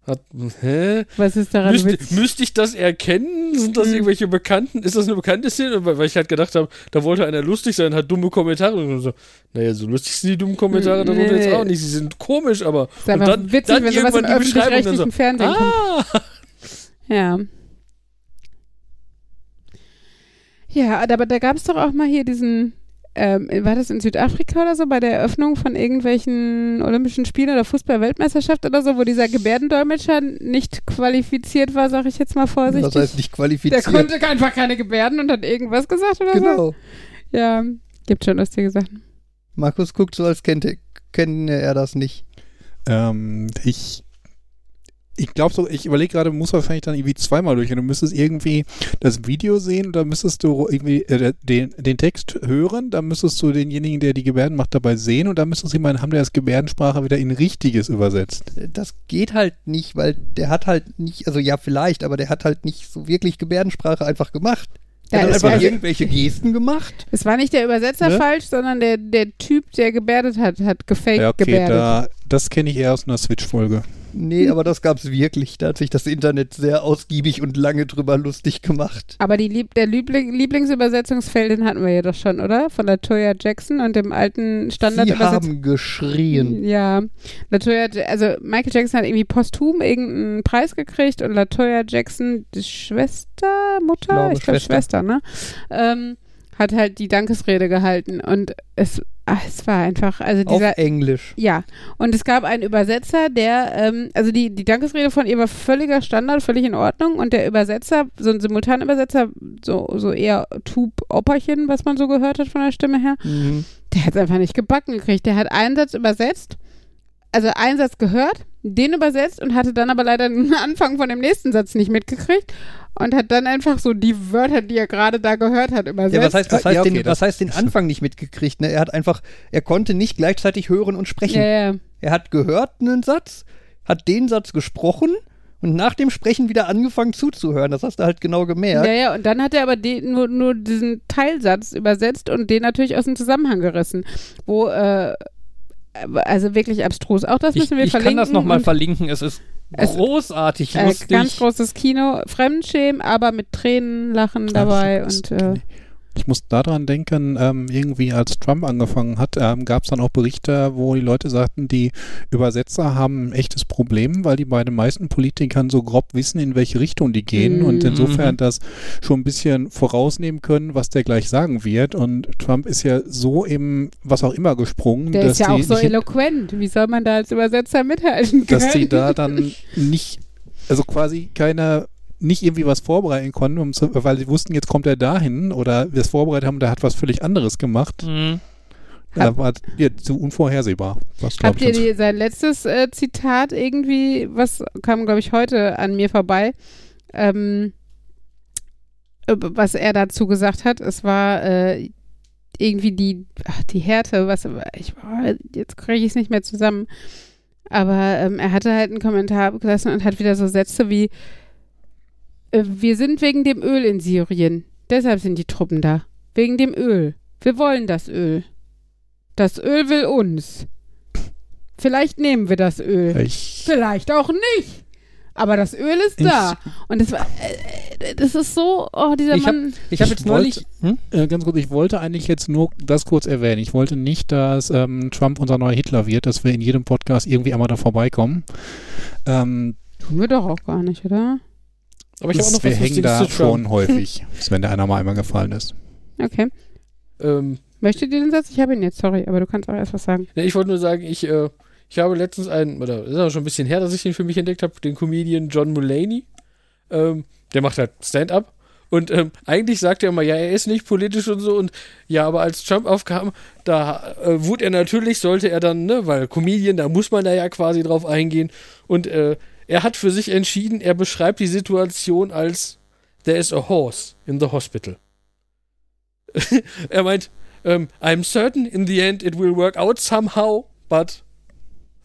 Hat, hä? Was ist daran Müsste, müsste ich das erkennen? Sind das Mhm. irgendwelche Bekannten? Ist das eine bekannte Szene? Weil, ich halt gedacht habe, da wollte einer lustig sein, hat dumme Kommentare und so. Naja, so lustig sind die dummen Kommentare Nee, darunter jetzt auch nicht. Sie sind komisch, aber. ist einfach witzig, wenn sowas im öffentlich-rechtlichen Fernsehen kommt. Ah, Ja. Ja, aber da gab es doch auch mal hier diesen, ähm, war das in Südafrika oder so, bei der Eröffnung von irgendwelchen Olympischen Spielen oder Fußball-Weltmeisterschaft oder so, wo dieser Gebärdendolmetscher nicht qualifiziert war, sag ich jetzt mal vorsichtig. Das heißt nicht der qualifiziert. konnte einfach keine Gebärden und hat irgendwas gesagt oder so. genau. Ja, gibt schon lustige Sachen. Markus guckt so, als kennte, kenne er das nicht. Ähm, ich ich glaube so, ich überlege gerade, muss wahrscheinlich dann irgendwie zweimal durch. Du müsstest irgendwie das Video sehen, da müsstest du irgendwie äh, den, den Text hören, dann müsstest du denjenigen, der die Gebärden macht, dabei sehen und dann müsstest du jemanden haben, der das Gebärdensprache wieder in Richtiges übersetzt. Das geht halt nicht, weil der hat halt nicht, also ja vielleicht, aber der hat halt nicht so wirklich Gebärdensprache einfach gemacht. Der Ja, hat es einfach war- irgendwelche Gesten gemacht. Es war nicht der Übersetzer Ne? falsch, sondern der, der Typ, der gebärdet hat, hat gefaked Ja, okay, gebärdet. da, das kenne ich eher aus einer Switch-Folge. Nee, aber das gab's wirklich. Da hat sich das Internet sehr ausgiebig und lange drüber lustig gemacht. Aber die Lieb der Liebling Lieblingsübersetzungsfeld, den hatten wir ja doch schon, oder? Von Latoya Jackson und dem alten Sie Standardübersetzung. haben geschrien. Ja, Latoya, also Michael Jackson hat irgendwie posthum irgendeinen Preis gekriegt und Latoya Jackson, die Schwester, Mutter, glaube, ich glaube Schwester. Schwester, ne? Ähm, hat halt die Dankesrede gehalten und es, ach, es war einfach, also Auf dieser, Englisch. ja, und es gab einen Übersetzer, der, ähm, also die, die Dankesrede von ihr war völliger Standard, völlig in Ordnung. Und der Übersetzer, so ein Simultanübersetzer, so, so eher Tube-Opperchen, was man so gehört hat von der Stimme her, Mhm. der hat es einfach nicht gebacken gekriegt. Der hat einen Satz übersetzt, also einen Satz gehört, den übersetzt und hatte dann aber leider den Anfang von dem nächsten Satz nicht mitgekriegt und hat dann einfach so die Wörter, die er gerade da gehört hat, übersetzt. Ja, was heißt, was heißt, ja, okay, den, das- was heißt den Anfang nicht mitgekriegt? Ne? Er hat einfach, er konnte nicht gleichzeitig hören und sprechen. ja, ja. Er hat gehört einen Satz, hat den Satz gesprochen und nach dem Sprechen wieder angefangen zuzuhören. Das hast du halt genau gemerkt. Ja, ja, und dann hat er aber den, nur, nur diesen Teilsatz übersetzt und den natürlich aus dem Zusammenhang gerissen. Wo, äh, also wirklich abstrus. Auch das Ich, müssen wir ich verlinken. kann das nochmal verlinken. Es ist Es- großartig äh, lustig. Ganz großes Kino. Fremdschämen, aber mit Tränen, Lachen dabei. Und äh, Ich muss daran denken, ähm, irgendwie als Trump angefangen hat, ähm, gab es dann auch Berichte, wo die Leute sagten, die Übersetzer haben ein echtes Problem, weil die bei den meisten Politikern so grob wissen, in welche Richtung die gehen Mhm. und insofern Mhm. das schon ein bisschen vorausnehmen können, was der gleich sagen wird. Und Trump ist ja so im was auch immer gesprungen, der dass ist ja auch so eloquent. Wie soll man da als Übersetzer mithalten können? dass die da dann nicht, also quasi keine, nicht irgendwie was vorbereiten konnten, um zu, weil sie wussten, jetzt kommt er dahin oder das vorbereitet haben, der hat was völlig anderes gemacht. Mhm. Da war ja, zu unvorhersehbar. Was Habt glaubt ihr ihr? die, sein letztes äh, Zitat irgendwie, was kam, glaube ich, heute an mir vorbei, ähm, äh, was er dazu gesagt hat? Es war äh, irgendwie die, ach, die Härte, was, ich, oh, jetzt kriege ich es nicht mehr zusammen. Aber ähm, er hatte halt einen Kommentar gelassen und hat wieder so Sätze wie, wir sind wegen dem Öl in Syrien. Deshalb sind die Truppen da. Wegen dem Öl. Wir wollen das Öl. Das Öl will uns. Vielleicht nehmen wir das Öl. Ich, Vielleicht auch nicht. Aber das Öl ist da. Und das war, äh, äh, das ist so, oh, dieser Ich hab- Mann. Ich habe jetzt neulich. Hm? äh, ganz kurz, ich wollte eigentlich jetzt nur das kurz erwähnen. Ich wollte nicht, dass ähm, Trump unser neuer Hitler wird, dass wir in jedem Podcast irgendwie einmal da vorbeikommen. Ähm, Tun wir doch auch gar nicht, oder? Aber ich habe auch noch wir was hängen da schon häufig, wenn der einer mal einmal gefallen ist. Okay. Ähm, Möchtet ihr den Satz? Ich habe ihn jetzt, sorry, aber du kannst auch erst was sagen. ne, ich wollte nur sagen, ich, äh, ich habe letztens einen, oder das ist auch schon ein bisschen her, dass ich den für mich entdeckt habe, den Comedian John Mulaney. Ähm, der macht halt Stand-up. Und ähm, eigentlich sagt er immer, ja, er ist nicht politisch und so. Und ja, aber als Trump aufkam, da äh, wurde er natürlich, sollte er dann, ne, weil Comedian, da muss man da ja quasi drauf eingehen. Und äh, er hat für sich entschieden, er beschreibt die Situation als There is a horse in the hospital. er meint, ähm, I'm certain in the end it will work out somehow, but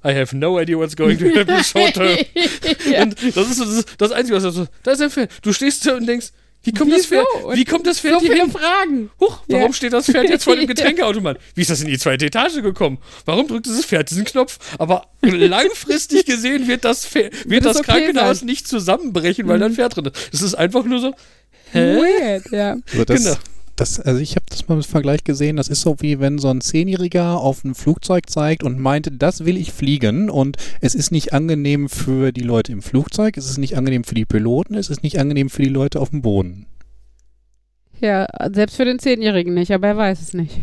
I have no idea what's going to happen short term. ja. Und das ist das, ist das Einzige, was er so, da ist ein Pferd. Du stehst da und denkst, wie kommt das Wieso? Pferd, Und wie kommt das Pferd so hier viele hin? Fragen. Huch, warum Ja. steht das Pferd jetzt vor dem Getränkeautomat? Wie ist das in die zweite Etage gekommen? Warum drückt dieses Pferd diesen Knopf? Aber langfristig gesehen wird das, Pferd, wird Wird es das okay Krankenhaus sein? nicht zusammenbrechen, weil da ein Pferd drin ist. Es ist einfach nur so, hä? Weird, ja. Also das, Genau. Das, also ich habe das mal im Vergleich gesehen, das ist so wie wenn so ein Zehnjähriger auf ein Flugzeug zeigt und meint, das will ich fliegen und es ist nicht angenehm für die Leute im Flugzeug, es ist nicht angenehm für die Piloten, es ist nicht angenehm für die Leute auf dem Boden. Ja, selbst für den Zehnjährigen nicht, aber er weiß es nicht.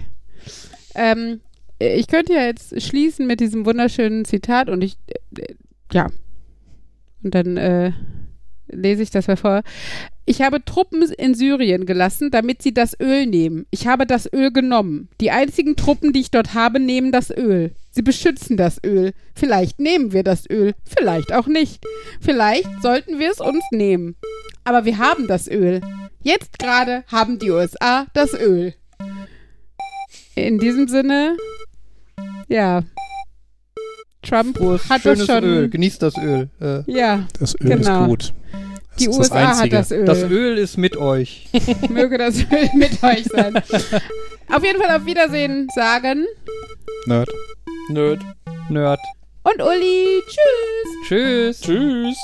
Ähm, ich könnte ja jetzt schließen mit diesem wunderschönen Zitat und ich, äh, ja, und dann äh, lese ich das mal vor. Ich habe Truppen in Syrien gelassen, damit sie das Öl nehmen. Ich habe das Öl genommen. Die einzigen Truppen, die ich dort habe, nehmen das Öl. Sie beschützen das Öl. Vielleicht nehmen wir das Öl, vielleicht auch nicht. Vielleicht sollten wir es uns nehmen. Aber wir haben das Öl. Jetzt gerade haben die USA das Öl. In diesem Sinne, ja. Trump Frohes, hat das schon. Öl. Genießt das Öl. Äh, Ja, Das Öl Genau. ist gut. Das die ist USA das hat das Öl. das Öl ist mit euch. Möge das Öl mit euch sein. auf jeden Fall auf Wiedersehen sagen. Nerd. Nerd. Nerd. Und Uli, tschüss. Tschüss. Tschüss.